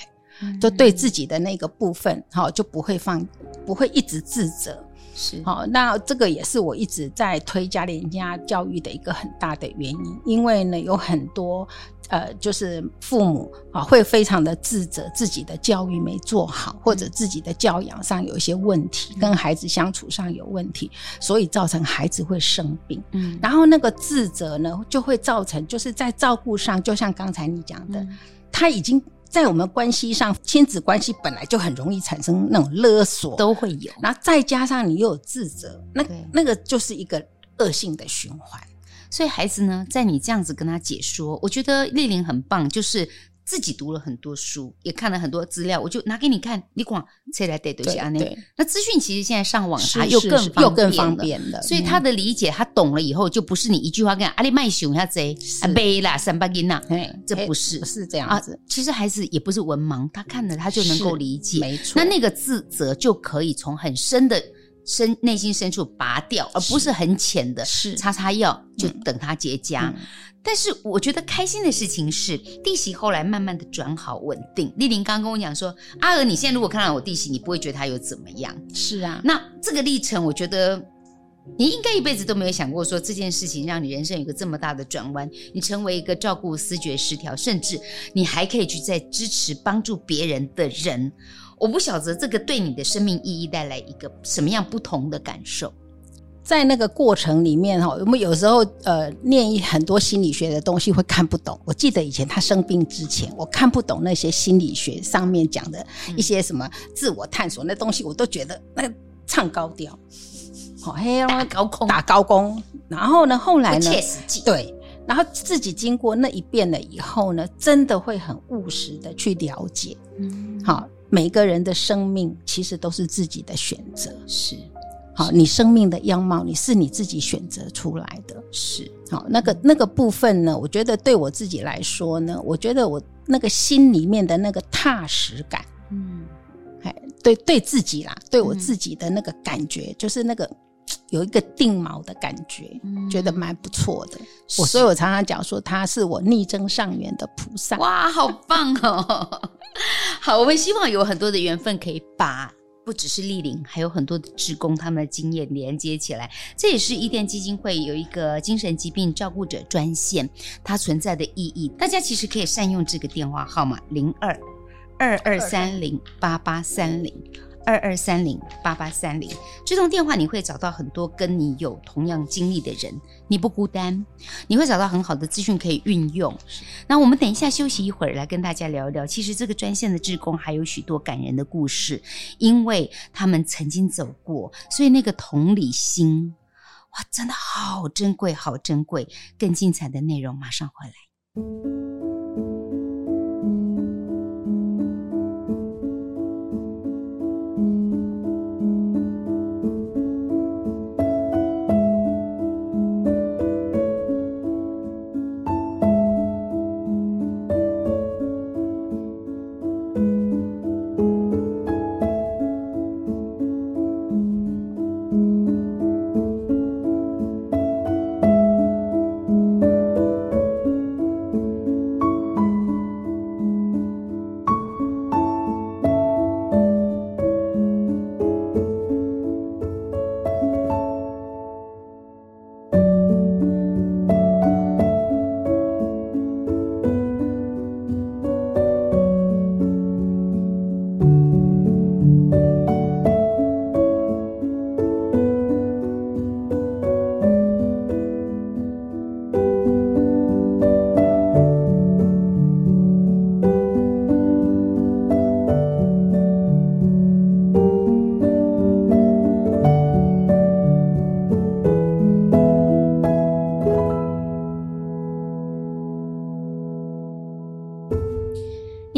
就对自己的那个部分，好就不会放，不会一直自责。是好，那这个也是我一直在推家连家教育的一个很大的原因，因为呢，有很多呃，就是父母啊，会非常的自责自己的教育没做好，或者自己的教养上有一些问题，跟孩子相处上有问题，所以造成孩子会生病。嗯，然后那个自责呢，就会造成就是在照顾上，就像刚才你讲的，他已经。在我们关系上，亲子关系本来就很容易产生那种勒索，都会有。然后再加上你又有自责，那那个就是一个恶性的循环。所以孩子呢，在你这样子跟他解说，我觉得丽玲很棒，就是。自己读了很多书，也看了很多资料，我就拿给你看。你广谁来带东西啊？那那资讯其实现在上网查又更又更方便了，所以他的理解，他懂了以后，就不是你一句话跟阿里麦熊下贼啊背啦三八音呐，这不是不是这样子。其实孩子也不是文盲，他看了他就能够理解，没错。那那个自责就可以从很深的深内心深处拔掉，而不是很浅的，是擦擦药就等它结痂。但是我觉得开心的事情是，弟媳后来慢慢的转好稳定。丽玲刚跟我讲说，阿娥，你现在如果看到我弟媳，你不会觉得她有怎么样？是啊，那这个历程，我觉得你应该一辈子都没有想过说这件事情让你人生有一个这么大的转弯。你成为一个照顾思觉失调，甚至你还可以去在支持帮助别人的人。我不晓得这个对你的生命意义带来一个什么样不同的感受。在那个过程里面哈，我们有时候呃念很多心理学的东西会看不懂。我记得以前他生病之前，我看不懂那些心理学上面讲的一些什么自我探索那东西，我都觉得那个唱高调，好嘿，打高空，打高空。然后呢，后来呢，切实际对，然后自己经过那一遍了以后呢，真的会很务实的去了解，嗯，好，每个人的生命其实都是自己的选择，是。好，你生命的样貌，你是你自己选择出来的，是好那个那个部分呢？我觉得对我自己来说呢，我觉得我那个心里面的那个踏实感，嗯，哎，对对自己啦，对我自己的那个感觉，嗯、就是那个有一个定锚的感觉，嗯、觉得蛮不错的。我所以，我常常讲说，他是我逆增上缘的菩萨。哇，好棒哦！好，我们希望有很多的缘分可以把。不只是丽玲，还有很多的职工，他们的经验连接起来，这也是伊甸基金会有一个精神疾病照顾者专线，它存在的意义。大家其实可以善用这个电话号码零二二二三零八八三零。二二三零八八三零，这通电话你会找到很多跟你有同样经历的人，你不孤单，你会找到很好的资讯可以运用。那我们等一下休息一会儿，来跟大家聊一聊。其实这个专线的志工还有许多感人的故事，因为他们曾经走过，所以那个同理心，哇，真的好珍贵，好珍贵。更精彩的内容马上回来。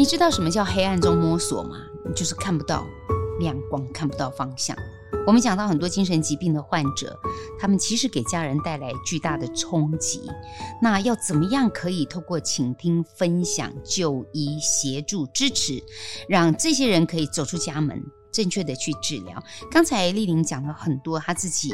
知道什么叫黑暗中摸索吗？就是看不到亮光，看不到方向。我们讲到很多精神疾病的患者，他们其实给家人带来巨大的冲击。那要怎么样可以透过倾听、分享、就医、协助、支持，让这些人可以走出家门，正确的去治疗？刚才丽玲讲了很多，她自己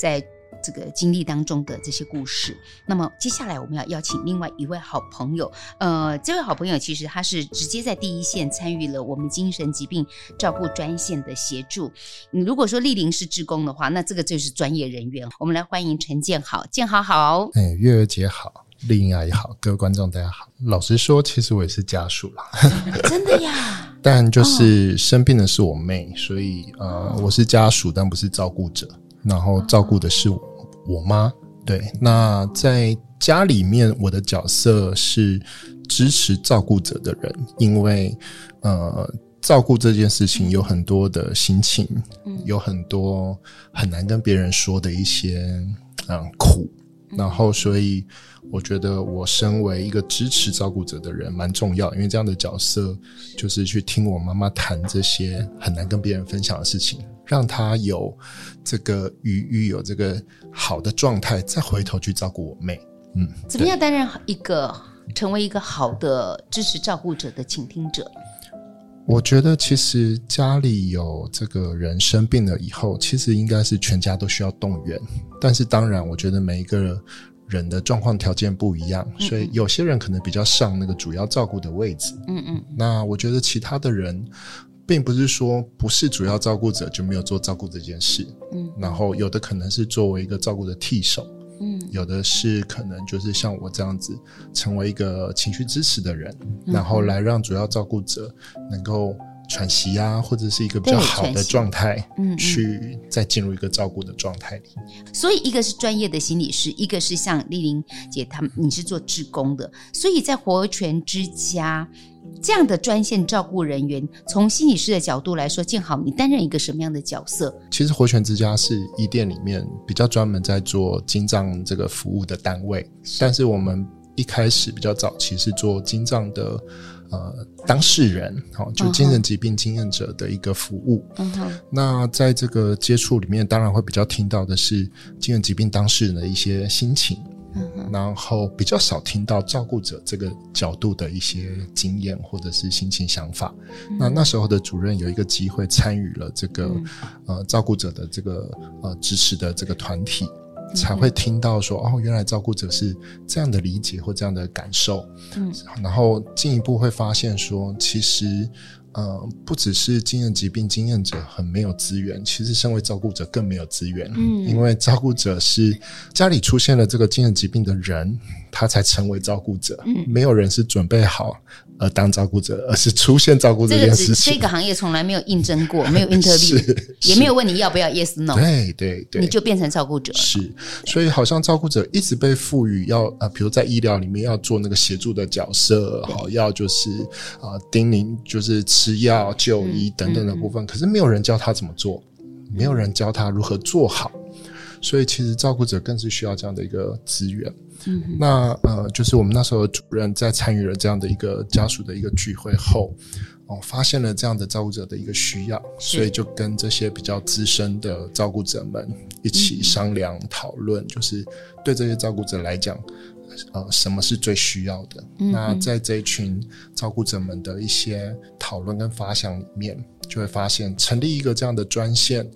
在。这个经历当中的这些故事。那么接下来我们要邀请另外一位好朋友，呃，这位好朋友其实他是直接在第一线参与了我们精神疾病照顾专线的协助。你如果说丽玲是志工的话，那这个就是专业人员。我们来欢迎陈建好，建好好，哎，月儿姐好，丽英阿姨好，各位观众大家好。老实说，其实我也是家属啦，真的呀。但就是生病的是我妹，所以呃，我是家属，但不是照顾者。然后照顾的是我，我妈。对，那在家里面，我的角色是支持照顾者的人，因为呃，照顾这件事情有很多的心情，有很多很难跟别人说的一些嗯苦。然后，所以我觉得我身为一个支持照顾者的人蛮重要，因为这样的角色就是去听我妈妈谈这些很难跟别人分享的事情，让他有这个余裕，有这个好的状态，再回头去照顾我妹。嗯，怎么样担任一个成为一个好的支持照顾者的倾听者？我觉得其实家里有这个人生病了以后，其实应该是全家都需要动员。但是当然，我觉得每一个人的状况条件不一样，所以有些人可能比较上那个主要照顾的位置。嗯嗯。那我觉得其他的人，并不是说不是主要照顾者就没有做照顾这件事。嗯。然后有的可能是作为一个照顾的替手。嗯，有的是可能就是像我这样子，成为一个情绪支持的人，嗯、然后来让主要照顾者能够喘息啊，或者是一个比较好的状态，嗯，去再进入一个照顾的状态里。所以，一个是专业的心理师，一个是像丽玲姐他们，你是做志工的，所以在活泉之家。这样的专线照顾人员，从心理师的角度来说，建豪，你担任一个什么样的角色？其实活泉之家是伊甸里面比较专门在做精障这个服务的单位，但是我们一开始比较早期是做精障的呃当事人，好，就精神疾病经验者的一个服务。嗯哼。那在这个接触里面，当然会比较听到的是精神疾病当事人的一些心情。然后比较少听到照顾者这个角度的一些经验或者是心情想法。嗯、那那时候的主任有一个机会参与了这个、嗯、呃照顾者的这个呃支持的这个团体，嗯、才会听到说哦，原来照顾者是这样的理解或这样的感受。嗯，然后进一步会发现说，其实。呃，不只是精神疾病经验者很没有资源，其实身为照顾者更没有资源。嗯，因为照顾者是家里出现了这个精神疾病的人，他才成为照顾者。嗯，没有人是准备好。而当照顾者，而是出现照顾这件事情。这个行业从来没有应征过，没有 interview，也没有问你要不要 yes no。对对对，你就变成照顾者。是，所以好像照顾者一直被赋予要啊，比如在医疗里面要做那个协助的角色，好，要就是啊叮咛，就是吃药、就医等等的部分。可是没有人教他怎么做，没有人教他如何做好，所以其实照顾者更是需要这样的一个资源。嗯，那呃，就是我们那时候的主任在参与了这样的一个家属的一个聚会后，哦，发现了这样的照顾者的一个需要，所以就跟这些比较资深的照顾者们一起商量讨论，就是对这些照顾者来讲，呃，什么是最需要的？那在这一群照顾者们的一些讨论跟发想里面，就会发现成立一个这样的专线。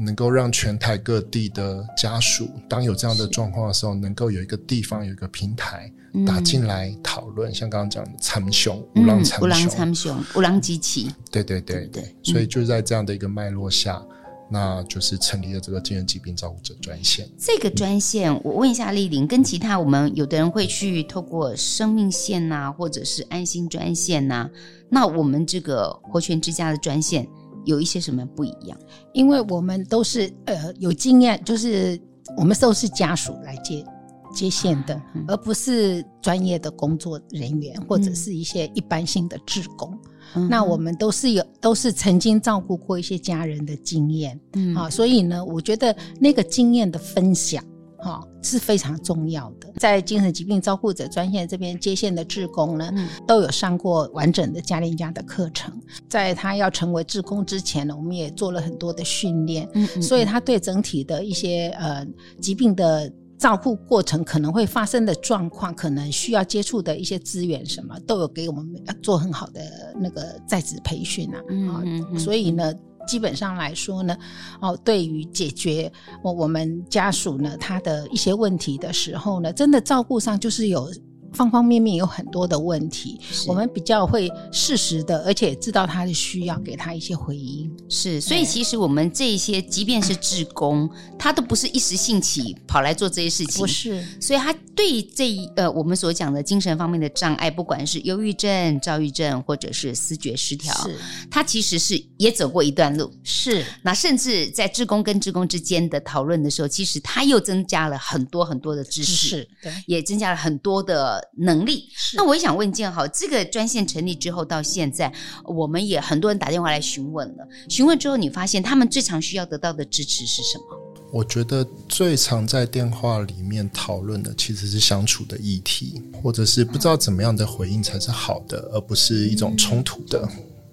能够让全台各地的家属，当有这样的状况的时候，能够有一个地方，有一个平台打进来讨论。嗯、像刚刚讲的参雄、乌浪参雄、乌浪参雄、乌浪机器，对对对对。对所以就在这样的一个脉络下，嗯、那就是成立了这个精神疾病照顾者专线。这个专线，我问一下丽玲，跟其他我们有的人会去透过生命线呐、啊，或者是安心专线呐、啊，那我们这个活泉之家的专线。有一些什么不一样？因为我们都是呃有经验，就是我们都是家属来接接线的，嗯、而不是专业的工作人员或者是一些一般性的职工。嗯、那我们都是有都是曾经照顾过一些家人的经验，嗯，好，所以呢，我觉得那个经验的分享。哈是非常重要的，在精神疾病照顾者专线这边接线的志工呢，嗯、都有上过完整的嘉陵家的课程。在他要成为志工之前呢，我们也做了很多的训练，嗯嗯嗯，所以他对整体的一些呃疾病的照顾过程可能会发生的状况，可能需要接触的一些资源什么，都有给我们做很好的那个在职培训啊，嗯嗯嗯，所以呢。基本上来说呢，哦，对于解决我我们家属呢他的一些问题的时候呢，真的照顾上就是有。方方面面有很多的问题，我们比较会适时的，而且知道他的需要，给他一些回应。是，所以其实我们这些，即便是志工，他都不是一时兴起跑来做这些事情，不是。所以他对这一呃，我们所讲的精神方面的障碍，不管是忧郁症、躁郁症，或者是思觉失调，是，他其实是也走过一段路。是，那甚至在志工跟志工之间的讨论的时候，其实他又增加了很多很多的知识，是对，也增加了很多的。能力，那我也想问建豪，这个专线成立之后到现在，我们也很多人打电话来询问了。询问之后，你发现他们最常需要得到的支持是什么？我觉得最常在电话里面讨论的其实是相处的议题，或者是不知道怎么样的回应才是好的，而不是一种冲突的。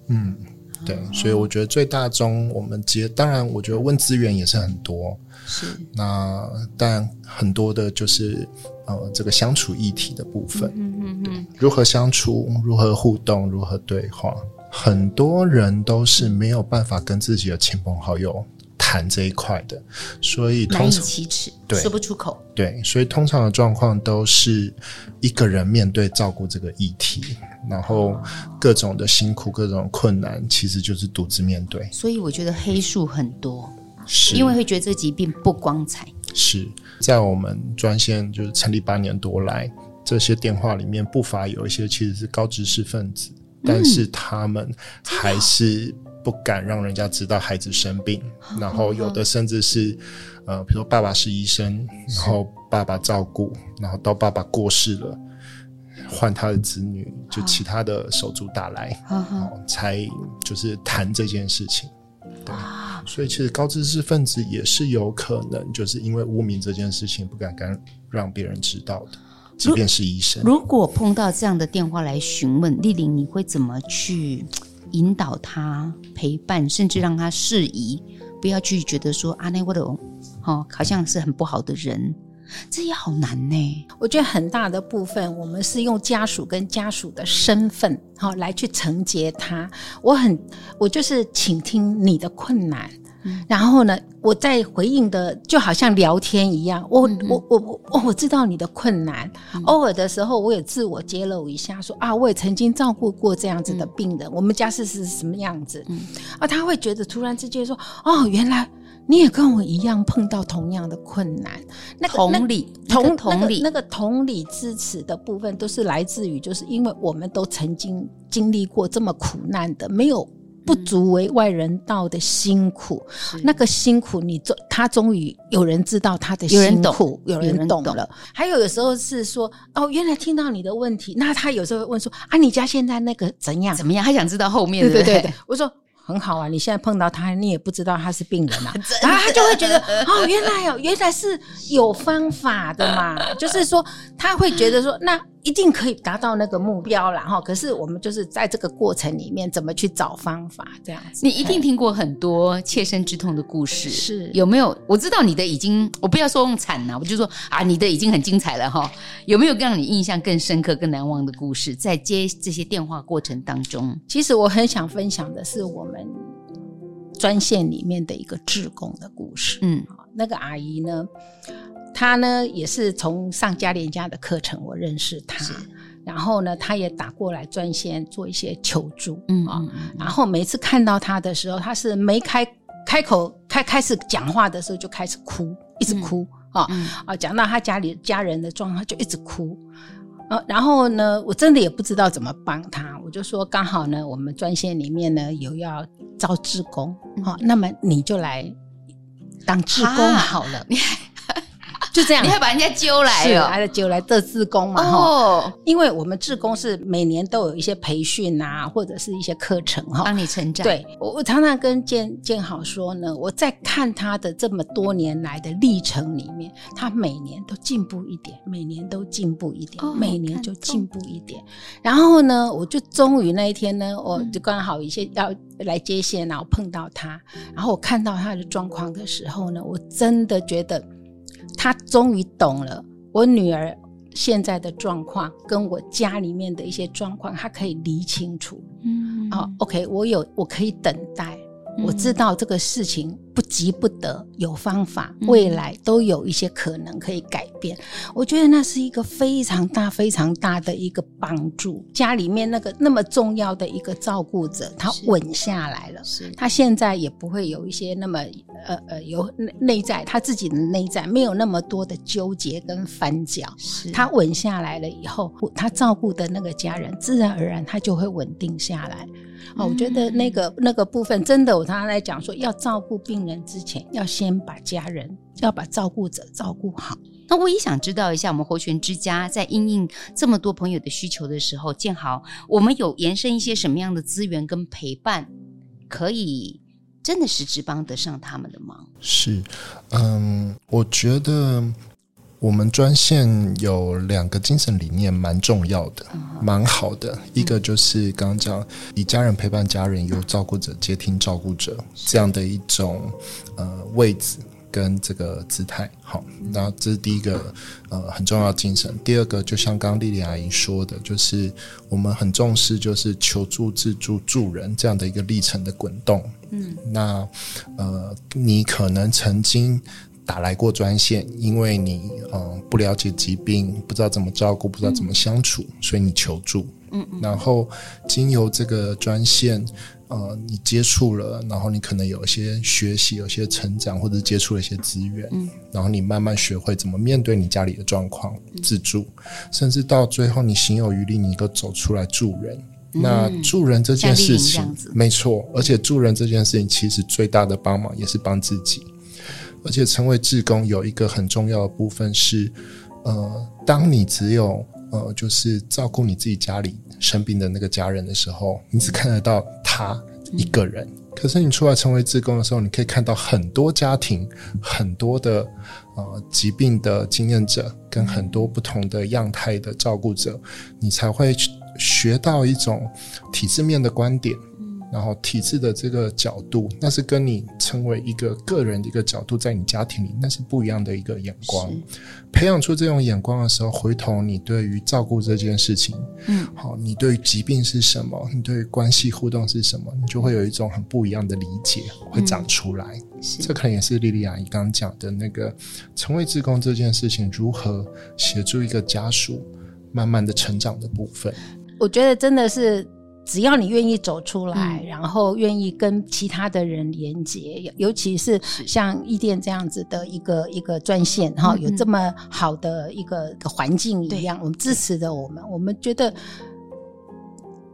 嗯，对，所以我觉得最大宗我们接，当然我觉得问资源也是很多，是那但很多的就是。呃，这个相处议题的部分，嗯嗯嗯，如何相处，如何互动，如何对话，很多人都是没有办法跟自己的亲朋好友谈这一块的，所以通常难以启齿，对，说不出口。对，所以通常的状况都是一个人面对照顾这个议题，然后各种的辛苦、各种困难，其实就是独自面对。所以我觉得黑数很多，是因为会觉得这个疾病不光彩。是。在我们专线就是成立八年多来，这些电话里面不乏有一些其实是高知识分子，嗯、但是他们还是不敢让人家知道孩子生病，嗯、然后有的甚至是，呃，比如说爸爸是医生，然后爸爸照顾，然后到爸爸过世了，换他的子女，就其他的手足打来，才就是谈这件事情，对。所以，其实高知识分子也是有可能，就是因为污名这件事情不敢敢让别人知道的，即便是医生。如果碰到这样的电话来询问丽玲，你会怎么去引导他、陪伴，甚至让他适宜，不要去觉得说啊，那我的哦，好像是很不好的人。这也好难呢。我觉得很大的部分，我们是用家属跟家属的身份，好来去承接他。我很，我就是倾听你的困难，嗯、然后呢，我在回应的就好像聊天一样。我、嗯、我我我我我知道你的困难。嗯、偶尔的时候，我也自我揭露一下，说啊，我也曾经照顾过这样子的病人。嗯、我们家是是什么样子？嗯、啊，他会觉得突然之间说，哦，原来。你也跟我一样碰到同样的困难，那个同理，同同理，那个同理支持的部分，都是来自于，就是因为我们都曾经经历过这么苦难的，没有不足为外人道的辛苦。嗯、那个辛苦你，你终他终于有人知道他的辛苦，有人懂了。还有有时候是说，哦，原来听到你的问题，那他有时候会问说，啊，你家现在那个怎样？怎么样？他想知道后面的。对对对，我说。很好啊，你现在碰到他，你也不知道他是病人啊，然后他就会觉得哦，原来哦，原来是有方法的嘛，就是说他会觉得说那。一定可以达到那个目标了哈，可是我们就是在这个过程里面怎么去找方法这样子。你一定听过很多切身之痛的故事，是有没有？我知道你的已经，我不要说用惨呐，我就说啊，你的已经很精彩了哈。有没有让你印象更深刻、更难忘的故事？在接这些电话过程当中，其实我很想分享的是我们专线里面的一个志工的故事。嗯，那个阿姨呢？他呢也是从上嘉莲家的课程，我认识他，然后呢，他也打过来专线做一些求助，嗯啊，然后每次看到他的时候，他是没开开口开开始讲话的时候就开始哭，一直哭啊。啊，讲到他家里家人的状况就一直哭，啊，然后呢，我真的也不知道怎么帮他，我就说刚好呢，我们专线里面呢有要招志工，好，嗯，那么你就来当志工好了。就这样，你还把人家揪来了，还是揪来这志工嘛？哦，因为我们志工是每年都有一些培训啊，或者是一些课程哈，帮你成长。对，我我常常跟建建好说呢，我在看他的这么多年来的历程里面，他每年都进步一点，每年都进步一点，哦、每年就进步一点。然后呢，我就终于那一天呢，我就刚好一些要来接线，然后碰到他，然后我看到他的状况的时候呢，我真的觉得。他终于懂了我女儿现在的状况，跟我家里面的一些状况，他可以理清楚。嗯，好，OK，我有，我可以等待，我知道这个事情不急不得，有方法，未来都有一些可能可以改变。我觉得那是一个非常大、非常大的一个帮助。家里面那个那么重要的一个照顾者，他稳下来了，是他现在也不会有一些那么呃呃有内在他自己的内在没有那么多的纠结跟翻搅。是他稳下来了以后，他照顾的那个家人，自然而然他就会稳定下来。哦，我觉得那个那个部分真的，我常常在讲说，要照顾病人之前，要先把家人，要把照顾者照顾好。那我也想知道一下，我们活泉之家在应应这么多朋友的需求的时候，建豪，我们有延伸一些什么样的资源跟陪伴，可以真的实质帮得上他们的忙？是，嗯，我觉得。我们专线有两个精神理念，蛮重要的，蛮好的。一个就是刚刚讲以家人陪伴家人，由照顾者接听照顾者这样的一种呃位置跟这个姿态。好，那这是第一个呃很重要的精神。第二个就像刚刚莉莉阿姨说的，就是我们很重视就是求助、自助、助人这样的一个历程的滚动。嗯，那呃你可能曾经。打来过专线，因为你嗯不了解疾病，不知道怎么照顾，不知道怎么相处，嗯、所以你求助。嗯嗯。然后经由这个专线，呃，你接触了，然后你可能有一些学习，有些成长，或者接触了一些资源。嗯。然后你慢慢学会怎么面对你家里的状况，自助，甚至到最后你行有余力，你能够走出来助人。嗯、那助人这件事情，没错，而且助人这件事情其实最大的帮忙也是帮自己。而且成为志工有一个很重要的部分是，呃，当你只有呃，就是照顾你自己家里生病的那个家人的时候，你只看得到他一个人。可是你出来成为志工的时候，你可以看到很多家庭、很多的呃疾病的经验者，跟很多不同的样态的照顾者，你才会学到一种体制面的观点。然后体制的这个角度，那是跟你成为一个个人的一个角度，在你家庭里，那是不一样的一个眼光。培养出这种眼光的时候，回头你对于照顾这件事情，嗯，好，你对于疾病是什么，你对于关系互动是什么，你就会有一种很不一样的理解会长出来。嗯，这可能也是莉莉阿姨刚刚讲的那个成为志工这件事情，如何协助一个家属慢慢的成长的部分。我觉得真的是。只要你愿意走出来，嗯、然后愿意跟其他的人连接，尤其是像伊甸这样子的一个一个专线哈，有这么好的一个一个环境一样，我们支持着我们，我们觉得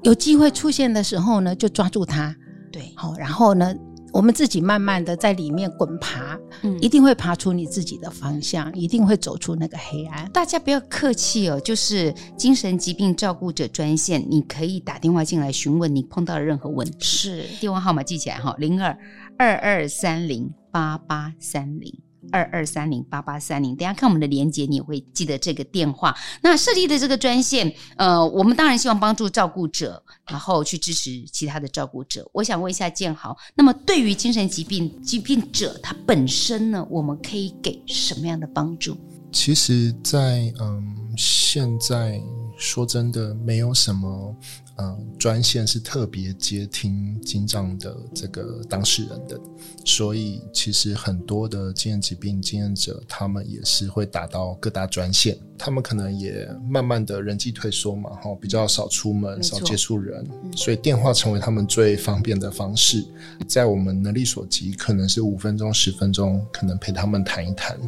有机会出现的时候呢，就抓住它，对，好，然后呢。我们自己慢慢的在里面滚爬，嗯，一定会爬出你自己的方向，一定会走出那个黑暗。大家不要客气哦，就是精神疾病照顾者专线，你可以打电话进来询问你碰到的任何问题。是，电话号码记起来哈，零二二二三零八八三零。二二三零八八三零，等下看我们的连接，你也会记得这个电话。那设立的这个专线，呃，我们当然希望帮助照顾者，然后去支持其他的照顾者。我想问一下建豪，那么对于精神疾病疾病者他本身呢，我们可以给什么样的帮助？其实，在嗯，现在说真的，没有什么。嗯，专线是特别接听精障的这个当事人的，所以其实很多的精神疾病经验者，他们也是会打到各大专线，他们可能也慢慢的人际退缩嘛，哈，比较少出门，少接触人，所以电话成为他们最方便的方式，在我们能力所及，可能是五分钟、十分钟，可能陪他们谈一谈，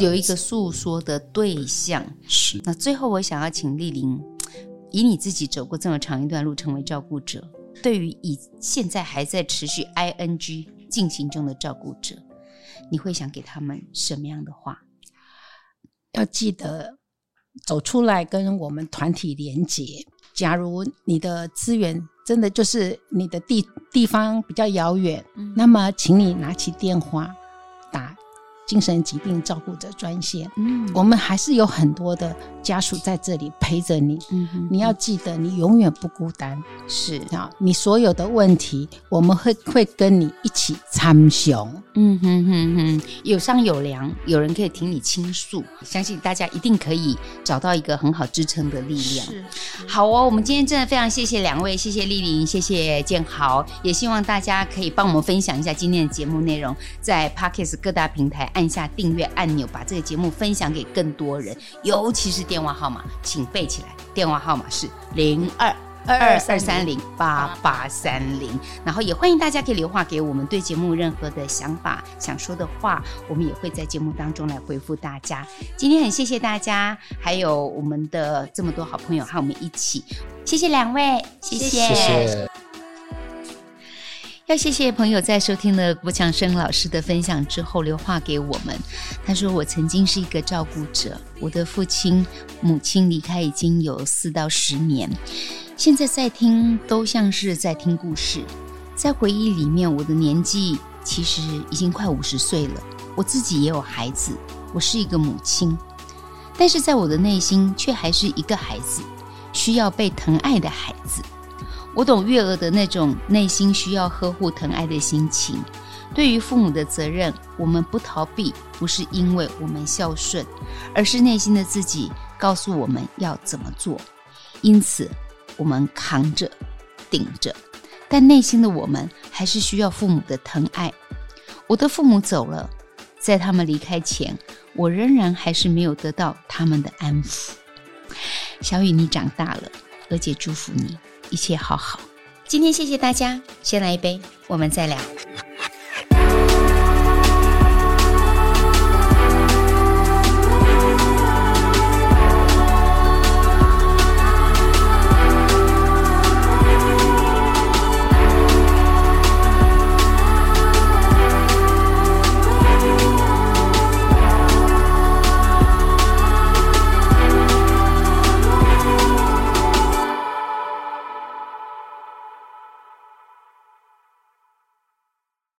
有一个诉说的对象。是。那最后，我想要请俐霖。以你自己走过这么长一段路，成为照顾者，对于以现在还在持续 ing 进行中的照顾者，你会想给他们什么样的话？要记得走出来跟我们团体连接。假如你的资源真的就是你的地地方比较遥远，嗯、那么请你拿起电话打精神疾病照顾者专线。嗯，我们还是有很多的家属在这里陪着你。嗯你要记得，你永远不孤单是啊！你所有的问题，我们会会跟你一起参详。嗯哼哼哼，有商有量，有人可以听你倾诉，相信大家一定可以找到一个很好支撑的力量。是好哦，我们今天真的非常谢谢两位，谢谢丽玲，谢谢建豪，也希望大家可以帮我们分享一下今天的节目内容，在 Parkes 各大平台按下订阅按钮，把这个节目分享给更多人，尤其是电话号码，请背起来，电话号码是零二。二二三零八八三零，然后也欢迎大家可以留话给我们，对节目任何的想法、想说的话，我们也会在节目当中来回复大家。今天很谢谢大家，还有我们的这么多好朋友和我们一起，谢谢两位，谢谢。谢谢。要谢谢朋友在收听了郭强生老师的分享之后留话给我们。他说：“我曾经是一个照顾者，我的父亲、母亲离开已经有四到十年。”现在在听，都像是在听故事。在回忆里面，我的年纪其实已经快五十岁了。我自己也有孩子，我是一个母亲，但是在我的内心却还是一个孩子，需要被疼爱的孩子。我懂月娥的那种内心需要呵护疼爱的心情。对于父母的责任，我们不逃避，不是因为我们孝顺，而是内心的自己告诉我们要怎么做。因此。我们扛着、顶着，但内心的我们还是需要父母的疼爱。我的父母走了，在他们离开前，我仍然还是没有得到他们的安抚。小雨，你长大了，娥姐祝福你一切好好。今天谢谢大家，先来一杯，我们再聊。